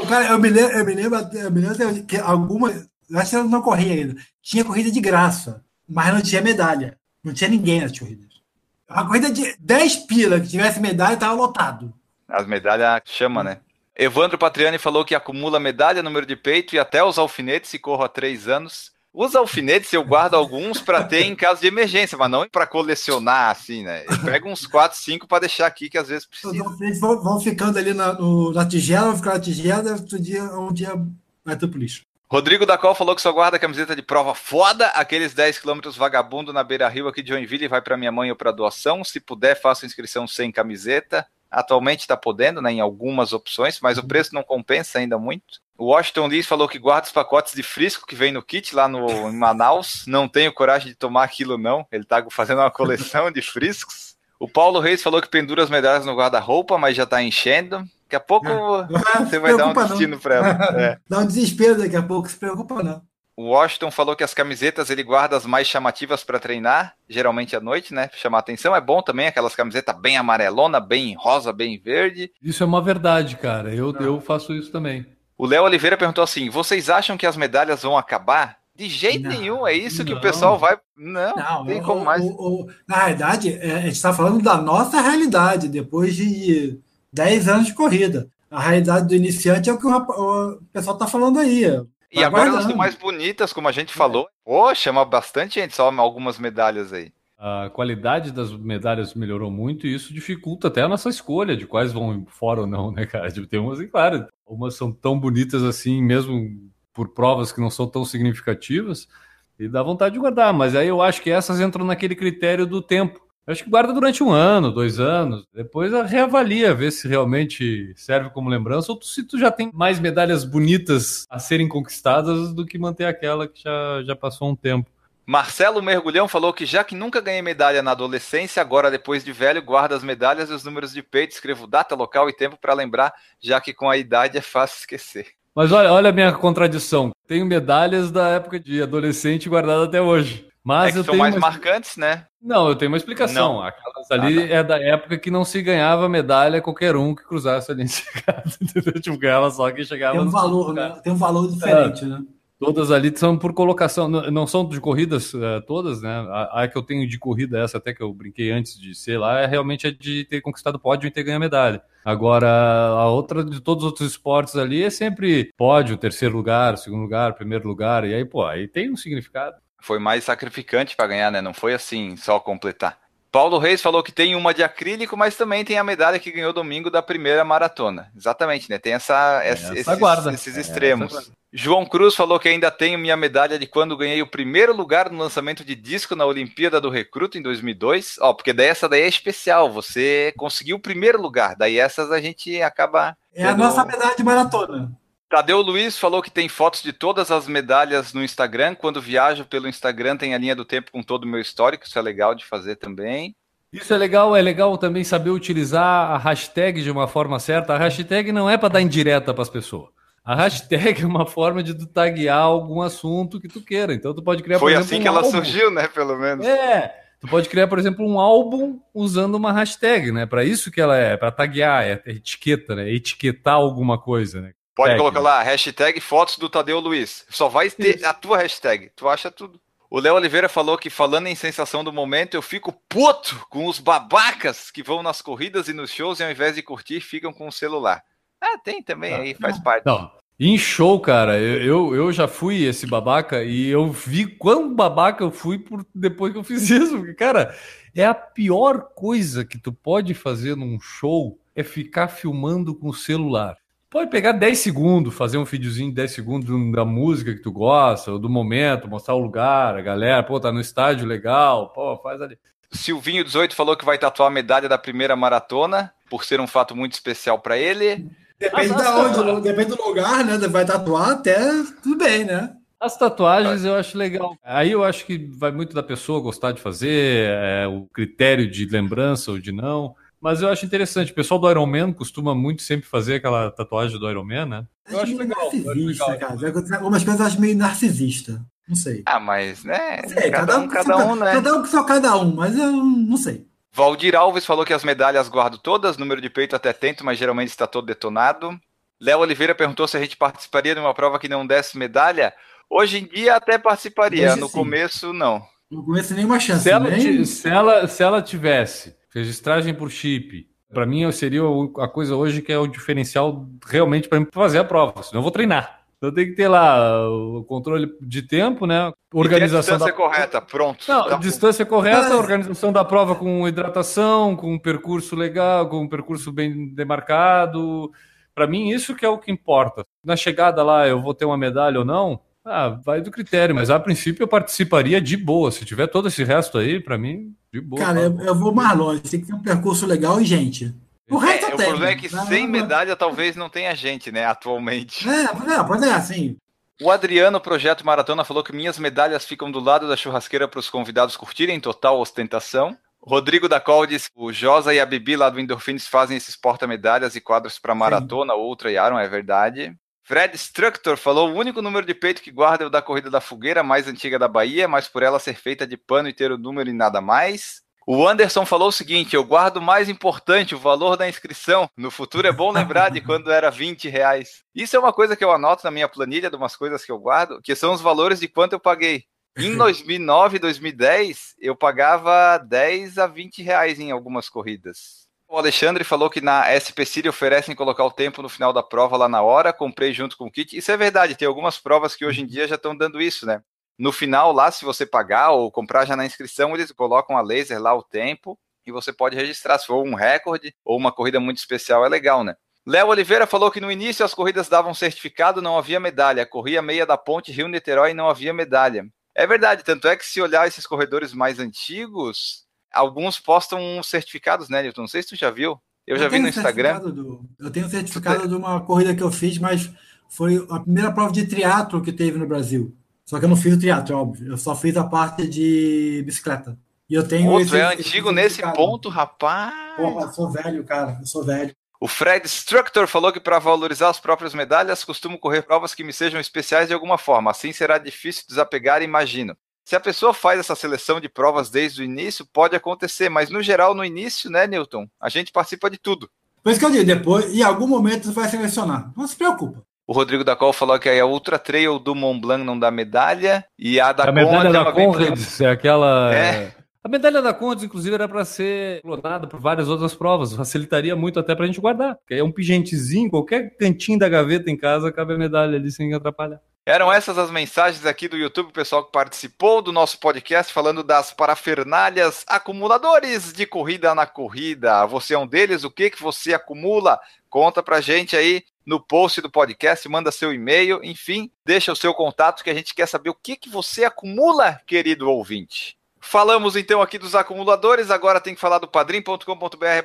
Cara, eu me lembro, eu me lembro, eu me lembro que algumas. Eu acho que eu não corria ainda. Tinha corrida de graça, mas não tinha medalha. Não tinha ninguém nas corridas. A corrida de 10 pila que tivesse medalha estava lotado. As medalhas chama, né? Evandro Patriani falou que acumula medalha, número de peito e até os alfinetes e corro há três anos. Os alfinetes eu guardo alguns para ter em caso de emergência, mas não para colecionar assim, né? Eu pego uns 4, 5 para deixar aqui que às vezes Os precisa. alfinetes vão, vão ficando ali na, no- na tigela, vão ficar na tigela, outro dia, um dia vai tudo pro lixo. Rodrigo da Col falou que só guarda camiseta de prova foda, aqueles 10 quilômetros vagabundo na Beira Rio aqui de Joinville e vai para minha mãe ou para doação. Se puder, faço inscrição sem camiseta. Atualmente está podendo, né, em algumas opções, mas o preço não compensa ainda muito. O Washington Lee falou que guarda os pacotes de frisco que vem no kit lá no, em Manaus. Não tenho coragem de tomar aquilo, não. Ele tá fazendo uma coleção de friscos. O Paulo Reis falou que pendura as medalhas no guarda-roupa, mas já tá enchendo. Daqui a pouco você vai dar um destino para ela. É. Dá um desespero daqui a pouco, se preocupa não. O Washington falou que as camisetas ele guarda as mais chamativas para treinar, geralmente à noite, né? Chamar atenção. É bom também aquelas camisetas bem amarelona, bem rosa, bem verde. Isso é uma verdade, cara. Eu, eu faço isso também. O Léo Oliveira perguntou assim: vocês acham que as medalhas vão acabar? De jeito Não, nenhum, é isso que não. o pessoal vai. Não, Não, tem o- como mais. o- o- na realidade, é, a gente está falando da nossa realidade, depois de 10 anos de corrida. A realidade do iniciante é o que o, o pessoal está falando aí. E Tá agora elas estão mais bonitas, como a gente falou. Pô, chama bastante gente, só algumas medalhas aí. A qualidade das medalhas melhorou muito e isso dificulta até a nossa escolha de quais vão fora ou não, né, cara? Tipo, Tem umas, e claro, umas são tão bonitas assim, mesmo por provas que não são tão significativas, e dá vontade de guardar. Mas aí eu acho que essas entram naquele critério do tempo. Eu acho que guarda durante um ano, dois anos, depois reavalia, vê se realmente serve como lembrança ou se tu já tem mais medalhas bonitas a serem conquistadas do que manter aquela que já, já passou um tempo. Marcelo Mergulhão falou que já que nunca ganhei medalha na adolescência, agora depois de velho, guarda as medalhas e os números de peito, escrevo data, local e tempo para lembrar, já que com a idade é fácil esquecer. Mas olha, olha a minha contradição. Tenho medalhas da época de adolescente guardadas até hoje. Mas é que eu são tenho mais uma... marcantes, né? Não, eu tenho uma explicação. Não. Aquelas ali é da época que não se ganhava medalha qualquer um que cruzasse a linha de chegada. Tipo, ganhava só quem chegava Tem um no valor, né? Tem um valor diferente, né? Todas ali são por colocação, não são de corridas eh, todas, né? A, a que eu tenho de corrida, essa até que eu brinquei antes de ser lá, é realmente a de ter conquistado pódio e ter ganho a medalha. Agora, a outra de todos os outros esportes ali é sempre pódio, terceiro lugar, segundo lugar, primeiro lugar, e aí, pô, aí tem um significado. Foi mais sacrificante para ganhar, né? Não foi assim, só completar. Paulo Reis falou que tem uma de acrílico, mas também tem a medalha que ganhou domingo da primeira maratona. Exatamente, né? Tem essa, essa esses, guarda. esses É, extremos. essa. João Cruz falou que ainda tenho minha medalha de quando ganhei o primeiro lugar no lançamento de disco na Olimpíada do Recruto em 2002. Ó, porque daí essa daí é especial. Você conseguiu o primeiro lugar. Daí essas a gente acaba. É a nossa medalha de maratona. Tadeu Luiz falou que tem fotos de todas as medalhas no Instagram. Quando viajo pelo Instagram, tem a linha do tempo com todo o meu histórico. Isso é legal de fazer também. Isso é legal, é legal também saber utilizar a hashtag de uma forma certa. A hashtag não é para dar indireta para as pessoas. A hashtag é uma forma de tu taguear algum assunto que tu queira. Então tu pode criar, Foi por exemplo, assim um que ela álbum. surgiu, né? Pelo menos. É, tu pode criar, por exemplo, um álbum usando uma hashtag, né? Para isso que ela é, para taguear, é etiqueta, né? Etiquetar alguma coisa, né? Pode Tag. colocar lá, hashtag fotos do Tadeu Luiz. Só vai ter a tua hashtag. Tu acha tudo. O Léo Oliveira falou que, falando em sensação do momento, eu fico puto com os babacas que vão nas corridas e nos shows e ao invés de curtir, ficam com o celular. Ah, tem também, aí faz parte. Não. Em show, cara, eu, eu, eu já fui esse babaca e eu vi quão babaca eu fui por depois que eu fiz isso. Porque, cara, é a pior coisa que tu pode fazer num show é ficar filmando com o celular. Pode pegar 10 segundos, fazer um videozinho de 10 segundos da música que tu gosta, ou do momento, mostrar o lugar, a galera, pô, tá no estádio legal, pô, faz ali. Silvinho 18 falou que vai tatuar a medalha da primeira maratona, por ser um fato muito especial pra ele. Depende Ah, da nossa. onde, depende do lugar, né? Vai tatuar até tudo bem, né? As tatuagens eu acho legal. Aí eu acho que vai muito da pessoa gostar de fazer, é, o critério de lembrança ou de não. Mas eu acho interessante. O pessoal do Iron Man costuma muito sempre fazer aquela tatuagem do Iron Man, né? Eu acho meio legal. eu acho Narcisista, legal. cara. Algumas coisas eu acho meio narcisista. Não sei. Ah, mas, né? Não sei, cada um, cada só- um, né? Cada um que só cada um, mas eu não sei. Valdir Alves falou que as medalhas guardo todas, número de peito até tento, mas geralmente está todo detonado. Léo Oliveira perguntou se a gente participaria de uma prova que não desse medalha. Hoje em dia até participaria, Hoje no sim. começo não. Não conheço nenhuma chance. Se ela, nem- ti- se, ela, se ela tivesse registragem por chip, para mim seria a coisa hoje que é o diferencial realmente para fazer a prova. Senão eu vou treinar. Então tem que ter lá o controle de tempo, né? Organização e a da distância correta, pronto. Não, Tá- distância correta, organização da prova com hidratação, com um percurso legal, com um percurso bem demarcado. Para mim, isso que é o que importa. Na chegada lá, eu vou ter uma medalha ou não? Ah, vai do critério, mas a princípio eu participaria de boa. Se tiver todo esse resto aí, para mim, de boa. Cara, eu, eu vou mais longe. Tem que ter um percurso legal e gente. O resto É, eu o tenho. problema é que Não, sem não- medalha talvez não tenha gente, né, atualmente. É, não, pois é, assim. O Adriano, Projeto Maratona, falou que minhas medalhas ficam do lado da churrasqueira para os convidados curtirem, total ostentação. Rodrigo da Col disse que o Josa e a Bibi lá do Endorphins fazem esses porta-medalhas e quadros para maratona, Ultra e Iron, é verdade. Fred Structor falou o único número de peito que guarda é o da corrida da fogueira mais antiga da Bahia, mas por ela ser feita de pano e ter o número e nada mais. O Anderson falou o seguinte: eu guardo o mais importante, o valor da inscrição. No futuro é bom lembrar de quando era 20 reais. Isso é uma coisa que eu anoto na minha planilha de umas coisas que eu guardo, que são os valores de quanto eu paguei. Em 2009 e 2010, eu pagava 10 a 20 reais em algumas corridas. O Alexandre falou que na SP City oferecem colocar o tempo no final da prova lá na hora, comprei junto com o kit. Isso é verdade, tem algumas provas que hoje em dia já estão dando isso, né? No final, lá, se você pagar ou comprar já na inscrição, eles colocam a laser lá o tempo e você pode registrar. Se for um recorde ou uma corrida muito especial, é legal, né? Léo Oliveira falou que no início as corridas davam certificado, não havia medalha. Corria meia da ponte Rio-Niterói e não havia medalha. É verdade, tanto é que se olhar esses corredores mais antigos, alguns postam certificados, né, Nilton? Não sei se tu já viu. Eu já vi no Instagram. do- eu tenho certificado de uma corrida que eu fiz, mas foi a primeira prova de triatlo que teve no Brasil. Só que eu não fiz o triatlo, óbvio. Eu só fiz a parte de bicicleta. E eu tenho Pô, esse- é esse antigo nesse ponto, rapaz. Porra, eu sou velho, cara. Eu sou velho. O Fred Structor falou que para valorizar as próprias medalhas, costumo correr provas que me sejam especiais de alguma forma. Assim será difícil desapegar, imagino. Se a pessoa faz essa seleção de provas desde o início, pode acontecer, mas no geral, no início, né, Newton? A gente participa de tudo. Por isso que eu digo, depois, em algum momento, você vai selecionar. Não se preocupa. O Rodrigo da Col falou que aí a Ultra Trail do Mont Blanc não dá medalha. E a da A medalha Conrad é da uma bem- Conrads é aquela. É. A medalha da Conrads, inclusive, era para ser clonada por várias outras provas. Facilitaria muito até para a gente guardar. Porque é um pigentezinho, qualquer cantinho da gaveta em casa, cabe a medalha ali sem atrapalhar. Eram essas as mensagens aqui do YouTube, pessoal que participou do nosso podcast falando das parafernálias acumuladores de corrida na corrida. Você é um deles? O que que você acumula? Conta pra gente aí no post do podcast, manda seu e-mail, enfim, deixa o seu contato que a gente quer saber o que que você acumula, querido ouvinte. Falamos então aqui dos acumuladores, agora tem que falar do padrim.com.br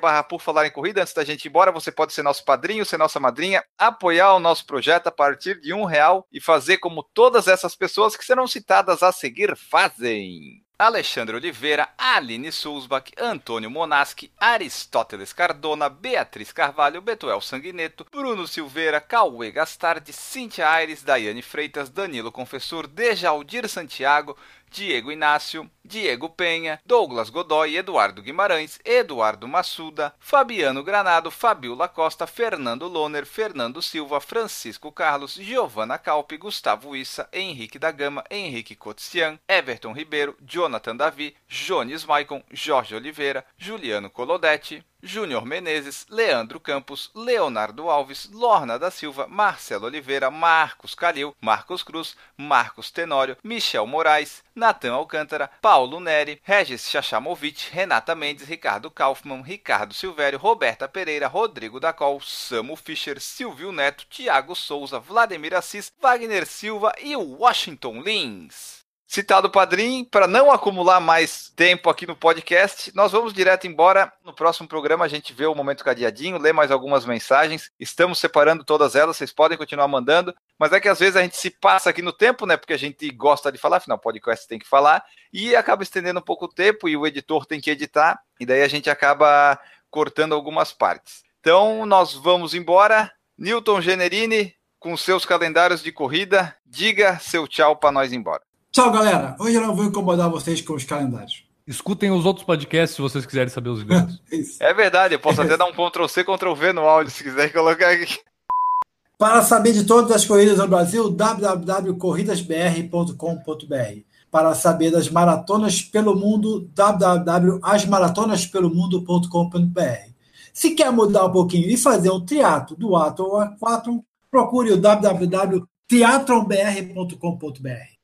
barra por falar em corrida. Antes da gente ir embora, você pode ser nosso padrinho, ser nossa madrinha, apoiar o nosso projeto a partir de um real e fazer como todas essas pessoas que serão citadas a seguir fazem. Alexandre Oliveira, Aline Sulzbach, Antônio Monaschi, Aristóteles Cardona, Beatriz Carvalho, Betuel Sanguineto, Bruno Silveira, Cauê Gastardi, Cintia Aires, Daiane Freitas, Danilo Confessor, Dejaldir Santiago, Diego Inácio, Diego Penha, Douglas Godoy, Eduardo Guimarães, Eduardo Massuda, Fabiano Granado, Fabiola Costa, Fernando Loner, Fernando Silva, Francisco Carlos, Giovanna Calpe, Gustavo Issa, Henrique da Gama, Henrique Cotizian, Everton Ribeiro, Jonathan Davi, Jones Maicon, Jorge Oliveira, Juliano Colodetti, Júnior Menezes, Leandro Campos, Leonardo Alves, Lorna da Silva, Marcelo Oliveira, Marcos Calil, Marcos Cruz, Marcos Tenório, Michel Moraes, Natan Alcântara, Paulo Neri, Regis Chachamovic, Renata Mendes, Ricardo Kaufmann, Ricardo Silvério, Roberta Pereira, Rodrigo Dacol, Samu Fischer, Silvio Neto, Tiago Souza, Vladimir Assis, Wagner Silva e Washington Lins. Citado o padrinho, para não acumular mais tempo aqui no podcast, nós vamos direto embora. No próximo programa a gente vê o momento cadeadinho, lê mais algumas mensagens. Estamos separando todas elas, vocês podem continuar mandando, mas é que às vezes a gente se passa aqui no tempo, né? Porque a gente gosta de falar, afinal, podcast tem que falar, e acaba estendendo um pouco o tempo, e o editor tem que editar, e daí a gente acaba cortando algumas partes. Então, nós vamos embora. Newton Generini, com seus calendários de corrida, diga seu tchau para nós embora. Tchau, galera. Hoje eu não vou incomodar vocês com os calendários. Escutem os outros podcasts se vocês quiserem saber os livros. É. É verdade, eu posso até dar um Ctrl C, Ctrl V no áudio, se quiser colocar aqui. Para saber de todas as corridas no Brasil, www.corridasbr.com.br. Para saber das maratonas pelo mundo, www.asmaratonaspelomundo.com.br. Se quer mudar um pouquinho e fazer um triatlo do ato ao aquatron, procure o www.teatronbr.com.br.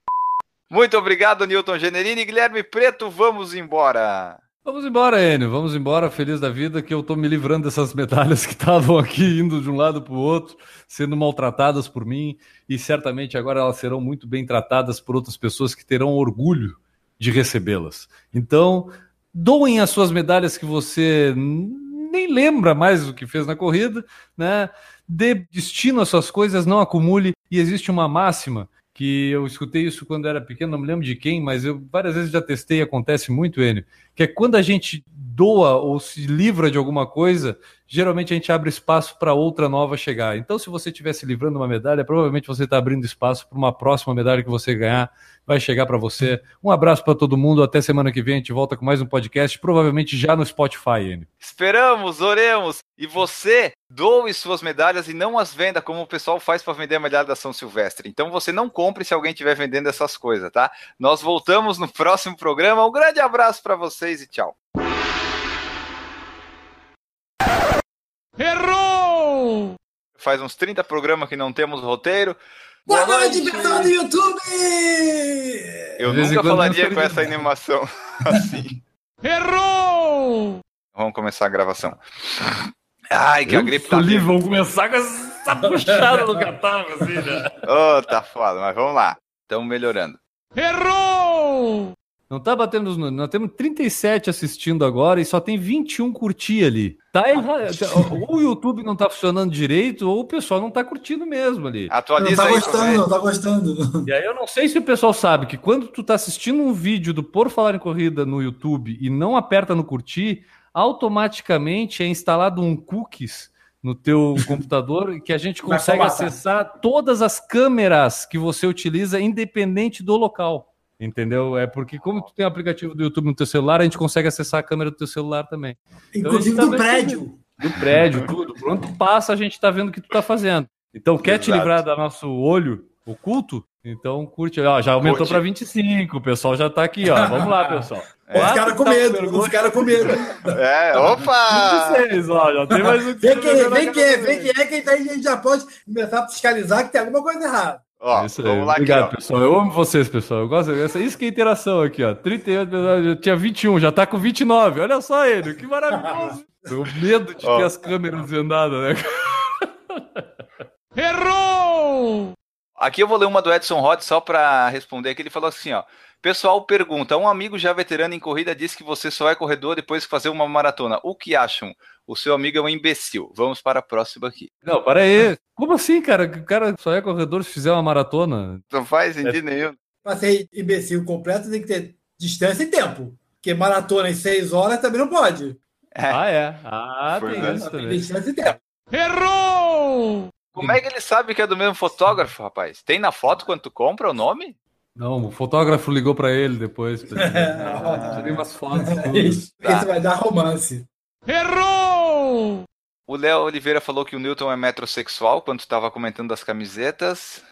Muito obrigado, Newton Generini. Guilherme Preto, vamos embora. Vamos embora, Enio. Vamos embora, feliz da vida, que eu tô me livrando dessas medalhas que estavam aqui indo de um lado para o outro, sendo maltratadas por mim, e certamente agora elas serão muito bem tratadas por outras pessoas que terão orgulho de recebê-las. Então, doem as suas medalhas que você nem lembra mais do que fez na corrida, né? Dê destino às suas coisas, não acumule. E existe uma máxima que eu escutei isso quando era pequeno, não me lembro de quem, mas eu várias vezes já testei, acontece muito, Enio, que é quando a gente doa ou se livra de alguma coisa, geralmente a gente abre espaço para outra nova chegar. Então, se você estiver se livrando uma medalha, provavelmente você está abrindo espaço para uma próxima medalha que você ganhar, vai chegar para você. Um abraço para todo mundo, até semana que vem a gente volta com mais um podcast, provavelmente já no Spotify. Esperamos, oremos. E você doe suas medalhas e não as venda como o pessoal faz para vender a medalha da São Silvestre. Então você não compre se alguém estiver vendendo essas coisas, tá? Nós voltamos no próximo programa. Um grande abraço para vocês e tchau. Errou! Faz uns 30 programas que não temos roteiro. Boa noite, pessoal do YouTube! Eu De nunca falaria com essa animação assim. Errou! Vamos começar a gravação. Ai, que a gripe tá livre, vindo. vamos começar com essa puxada no catálogo, assim, né? Ô, tá foda, mas vamos lá. Estamos melhorando. Errou! Não tá batendo os números. Nós temos 37 assistindo agora e só tem 21 curtir ali. Tá errado. Ou o YouTube não tá funcionando direito, ou o pessoal não tá curtindo mesmo ali. Não Atualiza tá aí. gostando, não tá gostando. E aí eu não sei se o pessoal sabe que quando tu tá assistindo um vídeo do Por Falar em Corrida no YouTube e não aperta no curtir, automaticamente é instalado um cookies no teu computador que a gente consegue acessar todas as câmeras que você utiliza independente do local. Entendeu? É porque como tu tem o aplicativo do YouTube no teu celular, a gente consegue acessar a câmera do teu celular também. Inclusive Então, do isso também- prédio. Do prédio, tudo. Por onde tu passa, a gente tá vendo o que tu tá fazendo. Então, quer te Exato. livrar do nosso olho oculto? Então, curte. Ó, já aumentou para 25. O pessoal já tá aqui, ó. Vamos lá, pessoal. É. Os caras com Tá medo, pergunta. os caras com medo. É, opa! 26, ó. Já tem mais um. Vem quem, vem quem, vem quem é, quem tá aí, a gente já pode começar a fiscalizar que tem alguma coisa errada. Ó, É Isso aí. vamos lá Obrigado, aqui, ó. pessoal. Eu amo vocês, pessoal. Eu gosto dessa. Isso que é interação aqui, ó. 38, eu tinha 21, já tá com 29. Olha só ele, que maravilhoso. o medo de Ó. ter as câmeras vendadas, né? Errou! Aqui eu vou ler uma do Edson Rod só para responder que ele falou assim, ó. Pessoal pergunta, um amigo já veterano em corrida disse que você só é corredor depois que fazer uma maratona. O que acham? O seu amigo é um imbecil. Vamos para a próxima aqui. Não, para aí. Como assim, cara? O cara só é corredor se fizer uma maratona. Não faz sentido nenhum. Pra ser imbecil completo, tem que ter distância e tempo. Porque maratona em seis horas também não pode. É. Ah, é. Ah, Foi tem isso também. distância e tempo. Errou! Como é que ele sabe que é do mesmo fotógrafo, rapaz? Tem na foto quando tu compra o nome? Não, o fotógrafo ligou pra ele depois. pra dizer, Tirei umas fotos. Isso, Tá. Isso vai dar romance. Errou! O Léo Oliveira falou que o Newton é metrosexual quando estava comentando das camisetas.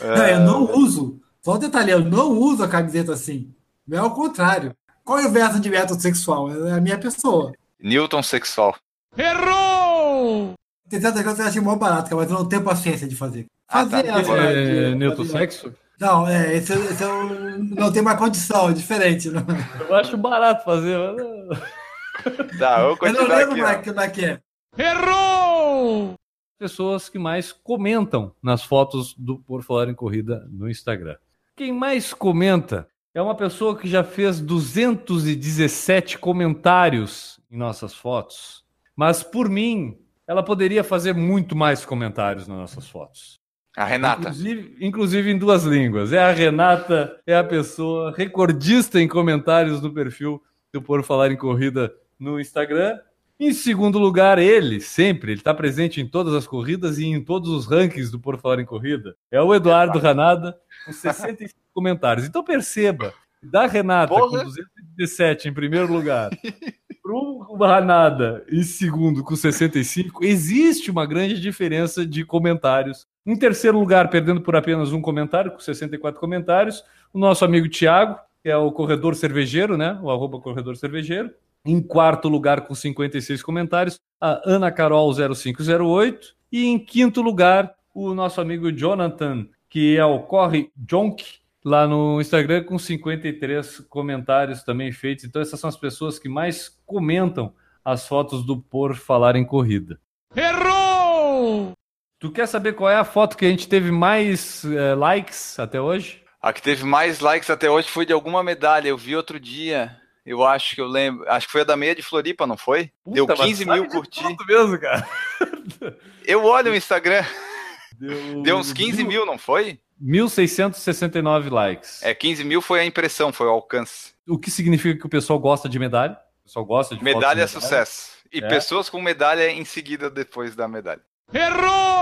Não, eu não uso. Só um detalhe, eu não uso a camiseta assim. É ao contrário. Qual é o verso de metrosexual? É a minha pessoa. Newton sexual. Errou! Tem certas coisas que eu acho mó barato, mas eu não tenho paciência de fazer. Ah, tá. Fazer É, de- Newton fazer- Sexo? Não, é, esse, esse eu não tenho mais condição, é diferente. Não. Eu acho barato fazer. mas não. Tá, eu Eu não lembro aqui. mais ó. como é que é. Errou! pessoas que mais comentam nas fotos do Por Falar em Corrida no Instagram. Quem mais comenta é uma pessoa que já fez 217 comentários em nossas fotos. Mas por mim, ela poderia fazer muito mais comentários nas nossas fotos. A Renata. Inclusive, inclusive em duas línguas. É a Renata, é a pessoa recordista em comentários no perfil do Por Falar em Corrida no Instagram. Em segundo lugar, ele, sempre, ele está presente em todas as corridas e em todos os rankings do Por Falar em Corrida. É o Eduardo Ranada, com 65 comentários. Então perceba, da Renata Porra. com 217 em primeiro lugar, pro Ranada em segundo com 65, existe uma grande diferença de comentários. Em terceiro lugar, perdendo por apenas um comentário, com 64 comentários, o nosso amigo Thiago, que é o corredor cervejeiro, né? O arroba corredor cervejeiro. Em quarto lugar, com 56 comentários, a Ana Carol 0508. E em quinto lugar, o nosso amigo Jonathan, que é o Corre Jonk, lá no Instagram, com 53 comentários também feitos. Então, essas são as pessoas que mais comentam as fotos do Por Falar em Corrida. Errou! Tu quer saber qual é a foto que a gente teve mais eh, likes até hoje? A que teve mais likes até hoje foi de alguma medalha. Eu vi outro dia. Eu acho que eu lembro. Acho que foi a da meia de Floripa, não foi? Deu Puta, mas 15 sabe mil curtir. mesmo, cara. Eu olho o Instagram. Deu, Deu uns 15 mil, não foi? 1.669 likes. É, 15 mil foi a impressão, foi o alcance. O que significa que o pessoal gosta de medalha? O pessoal gosta de Medalha é fotos de sucesso. E É. pessoas com medalha em seguida depois da medalha. Errou!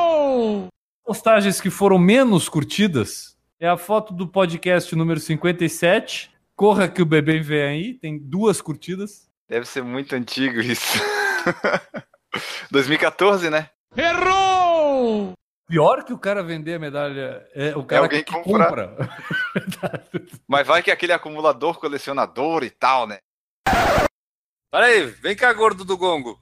Postagens que foram menos curtidas é a foto do podcast número 57. Corra que o bebê vem aí, tem duas curtidas. Deve ser muito antigo isso. 2014, né? Errou! Pior que o cara vender a medalha é o cara alguém que comprar. compra. Mas vai que é aquele acumulador, colecionador e tal, né? Para aí, vem cá, gordo do gongo.